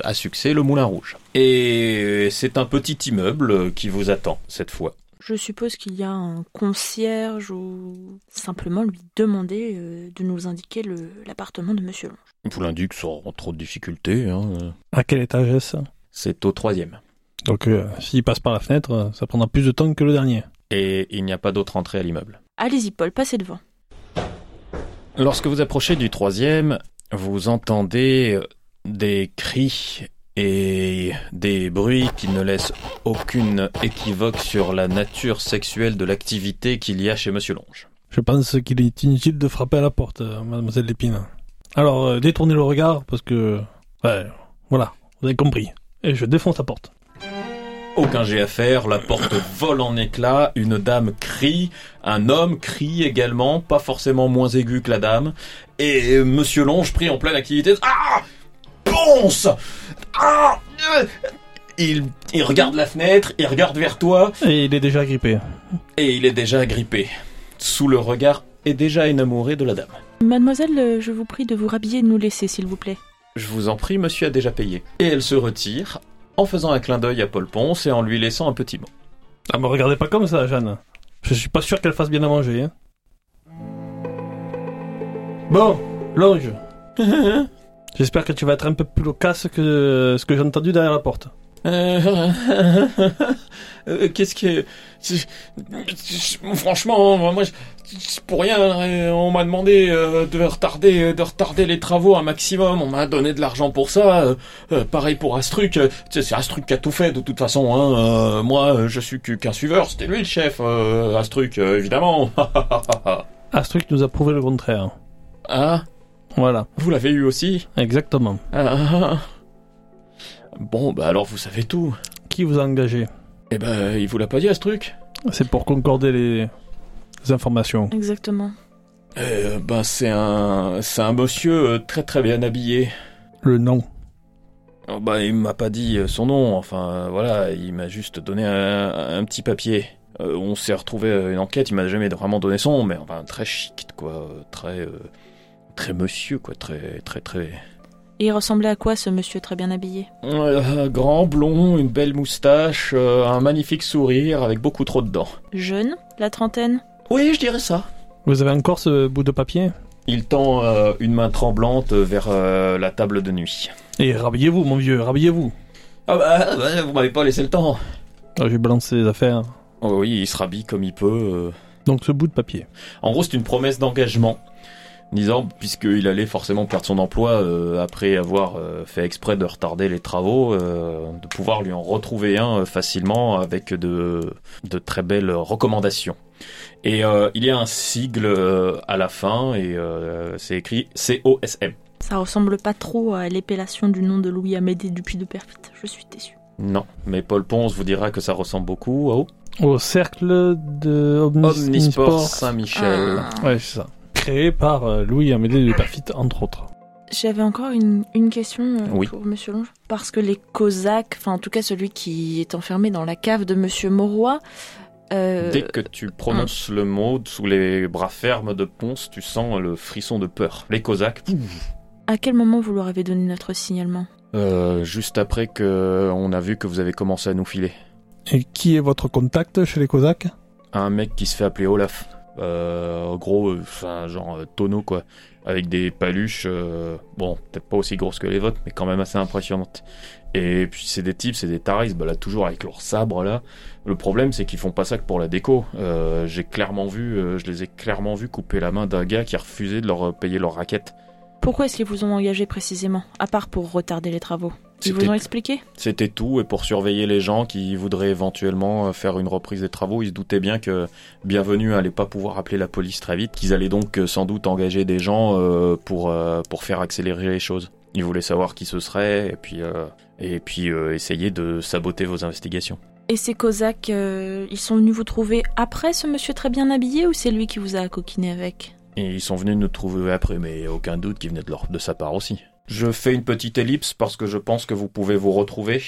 S1: à succès, le Moulin Rouge. Et c'est un petit immeuble qui vous attend cette fois.
S4: Je suppose qu'il y a un concierge ou simplement lui demander euh, de nous indiquer l'appartement de Monsieur Longe.
S1: Vous l'indique sans trop de difficultés. hein.
S2: À quel étage est-ce
S1: C'est au troisième.
S2: Donc, euh, s'il passe par la fenêtre, euh, ça prendra plus de temps que le dernier.
S1: Et il n'y a pas d'autre entrée à l'immeuble.
S4: Allez-y, Paul, passez devant.
S1: Lorsque vous approchez du troisième, vous entendez euh, des cris et des bruits qui ne laissent aucune équivoque sur la nature sexuelle de l'activité qu'il y a chez Monsieur Longe.
S2: Je pense qu'il est inutile de frapper à la porte, euh, mademoiselle Lépine. Alors, euh, détournez le regard, parce que... Ouais, voilà, vous avez compris. Et je défonce la porte.
S1: Aucun jet à faire, la porte vole en éclats, une dame crie, un homme crie également, pas forcément moins aigu que la dame, et Monsieur Longe pris en pleine activité. Ah Ponce Ah Euh il, il regarde la fenêtre, il regarde vers toi,
S2: Et il est déjà grippé.
S1: et il est déjà agrippé, sous le regard et déjà enamouré de la dame.
S4: Mademoiselle, euh, je vous prie de vous rhabiller et de nous laisser, s'il vous plaît.
S1: Je vous en prie, monsieur a déjà payé. Et elle se retire, en faisant un clin d'œil à Paul Ponce et en lui laissant un petit mot.
S2: Ah, me regardez pas comme ça, Jeanne. Je suis pas sûr qu'elle fasse bien à manger, hein. Bon, Longe. *laughs* J'espère que tu vas être un peu plus loquace que ce que j'ai entendu derrière la porte.
S1: Euh, *laughs* euh, Qu'est-ce que... Franchement, moi, pour rien, euh, on m'a demandé euh, de retarder, de retarder les travaux un maximum. On m'a donné de l'argent pour ça. euh, euh, pareil pour Astruc. euh, C'est Astruc qui a tout fait de toute façon. Hein. euh, moi, euh, je suis qu'un suiveur. C'était lui le chef, euh, Astruc, euh, évidemment. *laughs*
S2: Astruc nous a prouvé le contraire.
S1: ah,
S2: Voilà,
S1: vous l'avez eu aussi
S2: exactement.
S1: Ah. *laughs* Bon, bah alors vous savez tout.
S2: Qui vous a engagé?
S1: Eh ben, il vous l'a pas dit, Astruc?
S2: C'est pour concorder les... informations.
S4: Exactement.
S1: Euh, ben c'est un c'est un monsieur euh, très très bien habillé.
S2: Le nom.
S1: Oh, bah il m'a pas dit euh, son nom, enfin voilà, il m'a juste donné un, un petit papier. Euh, on s'est retrouvé à une enquête, il m'a jamais vraiment donné son nom, mais enfin très chic quoi, très euh, très monsieur quoi, très très très
S4: Et il ressemblait à quoi, ce monsieur très bien habillé?
S1: Euh, grand blond, une belle moustache, euh, un magnifique sourire avec beaucoup trop de dents.
S4: Jeune La trentaine?
S1: Oui, je dirais ça.
S2: Vous avez encore ce bout de papier?
S1: Il tend euh, une main tremblante vers euh, la table de nuit.
S2: Et rhabillez-vous, mon vieux, rhabillez-vous.
S1: Ah bah, bah, vous m'avez pas laissé le temps.
S2: Ah, je vais balancer les affaires.
S1: Oh oui, il se rhabille comme il peut. euh.
S2: Donc ce bout de papier.
S1: En gros, c'est une promesse d'engagement. Disant, puisqu'il allait forcément perdre son emploi euh, après avoir euh, fait exprès de retarder les travaux, euh, de pouvoir lui en retrouver un euh, facilement avec de, de très belles recommandations. Et euh, il y a un sigle euh, à la fin et euh, c'est écrit COSM.
S4: Ça ressemble pas trop à l'épellation du nom de Louis Amédée Dupuis de Perfit. Je suis déçu.
S1: Non, mais Paul Ponce vous dira que ça ressemble beaucoup au
S2: Au cercle de Omnis-
S1: Omnisport Saint-Michel.
S4: Ah.
S2: Ouais, c'est ça. Créé par Louis Amédée de Perfit, entre autres.
S4: J'avais encore une, une question euh,
S1: Oui.
S4: pour Monsieur Longe. Parce que les Cosaques, enfin en tout cas celui qui est enfermé dans la cave de Monsieur Mauroy, euh,
S1: Dès que tu prononces le mot sous les bras fermes de Ponce, tu sens le frisson de peur. Les Cosaques,
S4: à quel moment vous leur avez donné notre signalement
S1: euh, juste après que on a vu que vous avez commencé à nous filer.
S2: Et qui est votre contact chez les Cosaques?
S1: Un mec qui se fait appeler Olaf. Euh, en gros, enfin, genre tonneau quoi. Avec des paluches, euh, bon, peut-être pas aussi grosses que les vôtres, mais quand même assez impressionnantes. Et puis c'est des types, c'est des ils se baladent toujours avec leurs sabres là. Le problème c'est qu'ils font pas ça que pour la déco. Euh, J'ai clairement vu, euh, je les ai clairement vus couper la main d'un gars qui a refusé de leur payer leur raquette.
S4: Pourquoi est-ce qu'ils vous ont engagé précisément À part pour retarder les travaux? Ils vous
S1: C'était-
S4: ont expliqué
S1: C'était tout, et pour surveiller les gens qui voudraient éventuellement euh, faire une reprise des travaux, ils se doutaient bien que Bienvenue allait pas pouvoir appeler la police très vite, qu'ils allaient donc euh, sans doute engager des gens euh, pour, euh, pour faire accélérer les choses. Ils voulaient savoir qui ce serait, et puis, euh, et puis essayer de saboter vos investigations.
S4: Et ces Cosaques, ils sont venus vous trouver après ce monsieur très bien habillé ou c'est lui qui vous a coquiné avec?
S1: Et ils sont venus nous trouver après, mais aucun doute qu'il venait de, leur, de sa part aussi. Je fais une petite ellipse parce que je pense que vous pouvez vous retrouver.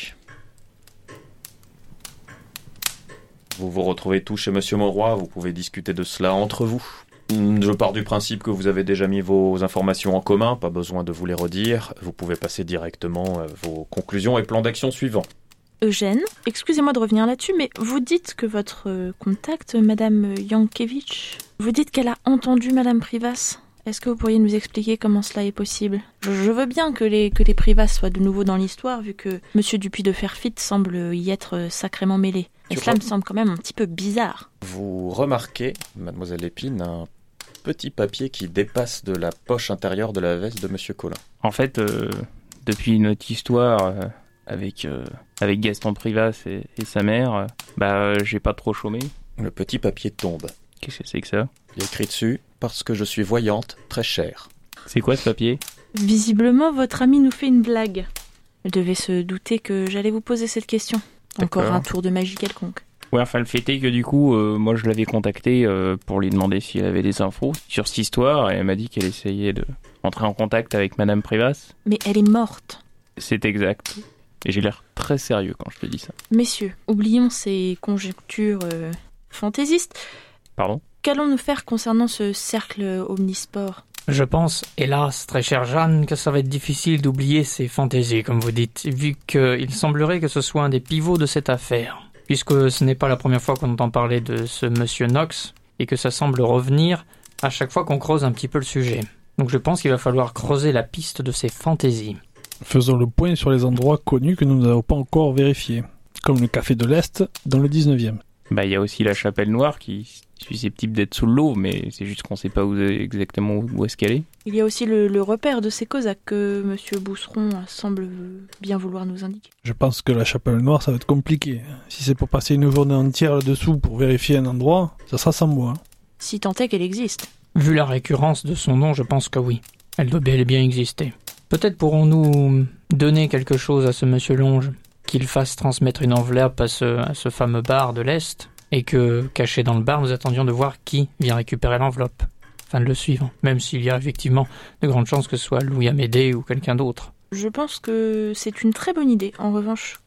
S1: Vous vous retrouvez tous chez Monsieur Mauroy, vous pouvez discuter de cela entre vous. Hmm, Je pars du principe que vous avez déjà mis vos informations en commun, pas besoin de vous les redire. Vous pouvez passer directement à vos conclusions et plans d'action suivants.
S4: Eugène, excusez-moi de revenir là-dessus, mais vous dites que votre euh, contact, Madame Yankiewicz, vous dites qu'elle a entendu Madame Privas. Est-ce que vous pourriez nous expliquer comment cela est possible? Je, veux bien que les, que les Privas soient de nouveau dans l'histoire, vu que Monsieur Dupuis de Ferfit semble y être euh, sacrément mêlé. Et
S1: Tu
S4: cela me semble quand même un petit peu bizarre.
S1: Vous remarquez, mademoiselle Lépine, un petit papier qui dépasse de la poche intérieure de la veste de Monsieur Collin.
S5: En fait, euh, depuis notre histoire euh, avec, euh, avec Gaston Privas et, et sa mère, euh, bah, euh, j'ai pas trop chômé.
S1: Le petit papier tombe.
S5: Qu'est-ce que c'est que ça?
S1: Il est écrit dessus parce que je suis voyante, très chère.
S5: C'est quoi ce papier?
S4: Visiblement, votre ami nous fait une blague. Elle devait se douter que j'allais vous poser cette question. Encore un tour de magie quelconque.
S5: Ouais, enfin, le fait est que du coup, euh, moi, je l'avais contacté euh, pour lui demander si elle avait des infos sur cette histoire, et elle m'a dit qu'elle essayait de entrer en contact avec Madame Privas.
S4: Mais elle est morte.
S5: C'est exact. Et j'ai l'air très sérieux quand je te dis ça.
S4: Messieurs, oublions ces conjectures euh, fantaisistes.
S5: Pardon?
S4: Qu'allons-nous faire concernant ce cercle omnisport?
S3: Je pense, hélas, très chère Jeanne, que ça va être difficile d'oublier ces fantaisies, comme vous dites, vu qu'il semblerait que ce soit un des pivots de cette affaire. Puisque ce n'est pas la première fois qu'on entend parler de ce monsieur Knox, et que ça semble revenir à chaque fois qu'on creuse un petit peu le sujet. Donc je pense qu'il va falloir creuser la piste de ces fantaisies.
S2: Faisons le point sur les endroits connus que nous n'avons pas encore vérifiés, comme le Café de l'Est dans le 19e.
S5: Bah, il y a aussi la chapelle noire qui susceptible d'être sous l'eau, mais c'est juste qu'on sait pas où, exactement où est-ce qu'elle est.
S4: Il y a aussi le, le repère de ces Cosaques que Monsieur Bousseron semble bien vouloir nous indiquer.
S2: Je pense que la Chapelle Noire, ça va être compliqué. Si c'est pour passer une journée entière là-dessous pour vérifier un endroit, ça sera sans moi.
S4: Si tant est qu'elle existe.
S3: Vu la récurrence de son nom, je pense que oui. Elle doit bel et bien exister. Peut-être pourrons-nous donner quelque chose à ce monsieur Longe, qu'il fasse transmettre une enveloppe à ce, à ce fameux bar de l'Est, et que, caché dans le bar, nous attendions de voir qui vient récupérer l'enveloppe, afin de le suivre, même s'il y a effectivement de grandes chances que ce soit Louis Amédée ou quelqu'un d'autre.
S4: Je pense que c'est une très bonne idée. En revanche,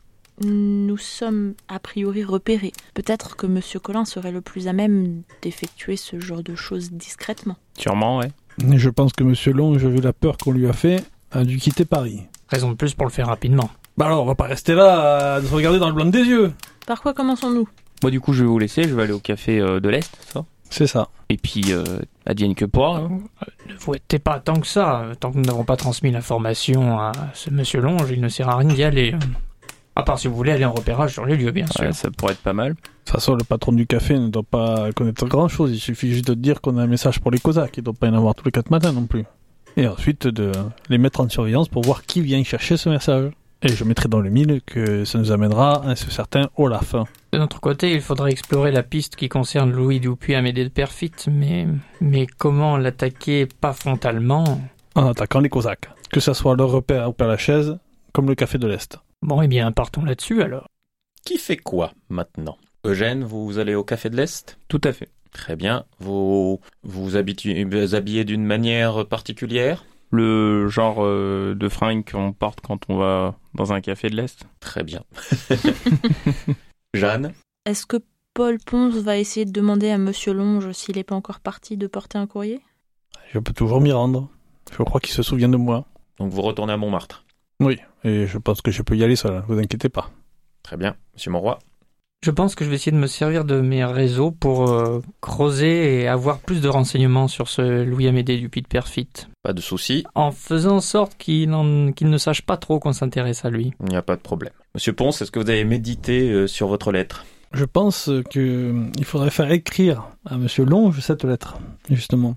S4: nous sommes a priori repérés. Peut-être que Monsieur Collin serait le plus à même d'effectuer ce genre de choses discrètement.
S5: Sûrement, ouais.
S2: Et je pense que Monsieur Long, vu la peur qu'on lui a fait, a dû quitter Paris.
S3: Raison de plus pour le faire rapidement.
S2: Bah alors, on va pas rester là à se regarder dans le blanc des yeux.
S4: Par quoi commençons-nous?
S5: Moi, du coup, je vais vous laisser. Je vais aller au café euh, de l'Est, ça?
S2: C'est ça.
S5: Et puis, euh, advienne que pourra. hein.
S3: Ne vous êtes pas tant que ça. Tant que nous n'avons pas transmis l'information à ce monsieur Longe, il ne sert à rien d'y aller. À part si vous voulez aller en repérage sur les lieux, bien sûr.
S5: Ouais, ça pourrait être pas mal.
S2: De toute façon, le patron du café ne doit pas connaître grand chose. Il suffit juste de dire qu'on a un message pour les Cosaques. Il ne doit pas y en avoir tous les quatre matins non plus. Et ensuite de les mettre en surveillance pour voir qui vient chercher ce message. Et je mettrai dans le mille que ça nous amènera à ce certain Olaf.
S3: De notre côté, il faudrait explorer la piste qui concerne Louis Dupuis Amédée de Perfit, mais, mais comment l'attaquer pas frontalement?
S2: En attaquant les Cosaques. Que ça soit leur repère au Père Lachaise, comme le café de l'Est.
S3: Bon, eh bien, partons là-dessus alors.
S1: Qui fait quoi maintenant? Eugène, vous allez au Café de l'Est?
S5: Tout à fait.
S1: Très bien. Vous vous, vous habillez d'une manière particulière?
S5: Le genre euh, de fringue qu'on porte quand on va dans un café de l'Est.
S1: Très bien. *laughs* Jeanne?
S4: Est-ce que Paul Ponce va essayer de demander à Monsieur Longe s'il n'est pas encore parti de porter un courrier?
S2: Je peux toujours m'y rendre. Je crois qu'il se souvient de moi.
S1: Donc vous retournez à Montmartre?
S2: Oui, et je pense que je peux y aller seul, vous inquiétez pas.
S1: Très bien. Monsieur Monroy
S3: Je pense que je vais essayer de me servir de mes réseaux pour euh, creuser et avoir plus de renseignements sur ce Louis Amédée Dupuis de Perfit,
S1: Pas de souci,
S3: en faisant en sorte qu'il en- qu'il ne sache pas trop qu'on s'intéresse à lui.
S1: il n'y a pas de problème. Monsieur Ponce, est-ce que vous avez médité euh, sur votre lettre?
S2: Je pense que euh, il faudrait faire écrire à Monsieur Longe cette lettre, justement,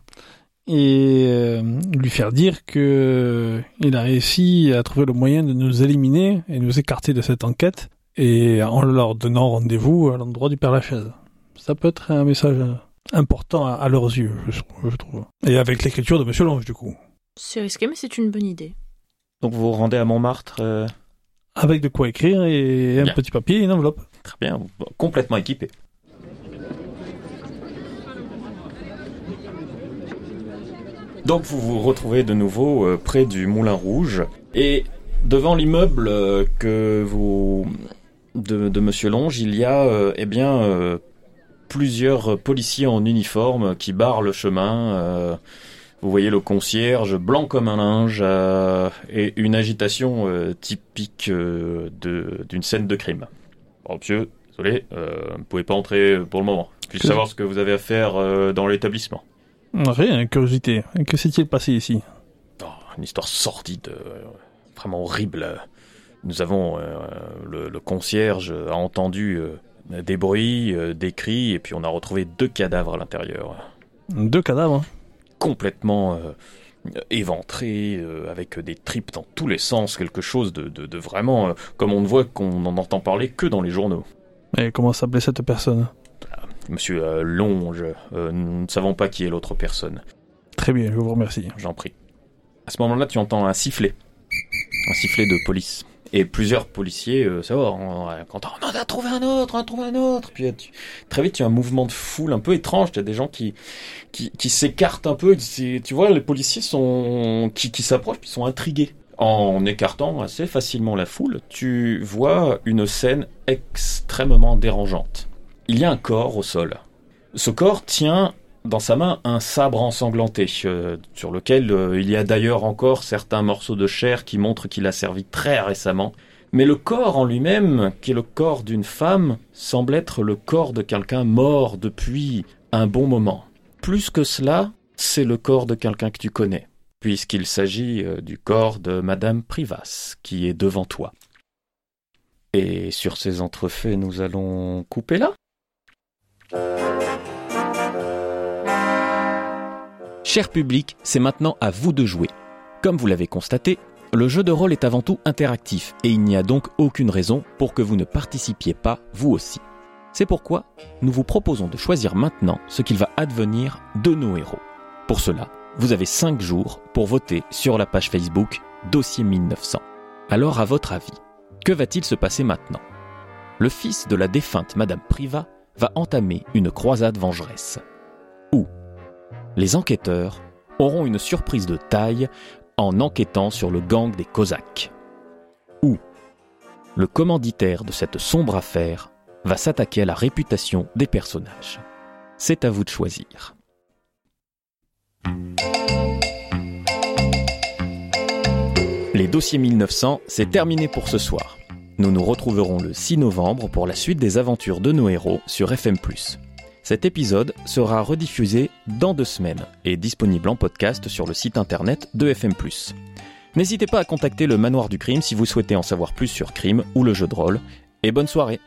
S2: et euh, lui faire dire que euh, il a réussi à trouver le moyen de nous éliminer et nous écarter de cette enquête, et en leur donnant rendez-vous à l'endroit du Père Lachaise. Ça peut être un message important à, à leurs yeux, je, je trouve. Et avec l'écriture de Monsieur Longe, du coup.
S4: C'est risqué, mais c'est une bonne idée.
S1: Donc vous vous rendez à Montmartre euh,
S2: Avec de quoi écrire et un
S1: Bien.
S2: petit papier et une enveloppe.
S1: Très bien, complètement équipé. Donc vous vous retrouvez de nouveau euh, près du Moulin Rouge et devant l'immeuble euh, que vous de, de Monsieur Longe, il y a euh, eh bien euh, plusieurs policiers en uniforme qui barrent le chemin. euh, vous voyez le concierge blanc comme un linge euh, et une agitation euh, typique euh, de- d'une scène de crime. Bon, monsieur, désolé, vous ne pouvez pas entrer pour le moment. Puis savoir ce que vous avez à faire dans l'établissement.
S2: Rien, curiosité. Que s'est-il passé ici?
S1: Oh, une histoire sordide, vraiment horrible. Nous avons euh, le, le concierge a entendu euh, des bruits, euh, des cris, et puis on a retrouvé deux cadavres à l'intérieur,
S2: Deux cadavres. hein.
S1: complètement éventrés, euh, avec des tripes dans tous les sens, quelque chose de, de- de vraiment euh, comme on ne voit qu'on n'en entend parler que dans les journaux.
S2: Et comment s'appelait cette personne?
S1: Monsieur euh, Longe, nous ne savons pas qui est l'autre personne.
S2: Très bien, je vous remercie.
S1: J'en prie. À ce moment-là, tu entends un sifflet. Un sifflet de police. Et plusieurs policiers, euh, ça va, on, quand on en a trouvé un autre, on a trouvé un autre. Puis euh, tu- très vite, tu as un mouvement de foule un peu étrange. Tu as des gens qui, qui, s'écartent un peu. Tu vois, les policiers sont, qui, qui s'approchent, puis sont intrigués. En écartant assez facilement la foule, tu vois une scène extrêmement dérangeante. Il y a un corps au sol. Ce corps tient dans sa main un sabre ensanglanté, euh, sur lequel euh, il y a d'ailleurs encore certains morceaux de chair qui montrent qu'il a servi très récemment. Mais le corps en lui-même, qui est le corps d'une femme, semble être le corps de quelqu'un mort depuis un bon moment. Plus que cela, c'est le corps de quelqu'un que tu connais, puisqu'il s'agit euh, du corps de Madame Privas, qui est devant toi. Et sur ces entrefaits, nous allons couper là? Cher public, c'est maintenant à vous de jouer. Comme vous l'avez constaté, le jeu de rôle est avant tout interactif et il n'y a donc aucune raison pour que vous ne participiez pas vous aussi. C'est pourquoi nous vous proposons de choisir maintenant ce qu'il va advenir de nos héros. Pour cela, vous avez 5 jours pour voter sur la page Facebook Dossier 1900. Alors à votre avis, que va-t-il se passer maintenant? Le fils de la défunte Madame Priva va entamer une croisade vengeresse. Les enquêteurs auront une surprise de taille en enquêtant sur le gang des Cosaques. Ou le commanditaire de cette sombre affaire va s'attaquer à la réputation des personnages. C'est à vous de choisir. Les dossiers 1900, c'est terminé pour ce soir. Nous nous retrouverons le 6 novembre pour la suite des aventures de nos héros sur FM+. Cet épisode sera rediffusé dans deux semaines et disponible en podcast sur le site internet de FM+. N'hésitez pas à contacter le Manoir du Crime si vous souhaitez en savoir plus sur Crime ou le jeu de rôle. Et bonne soirée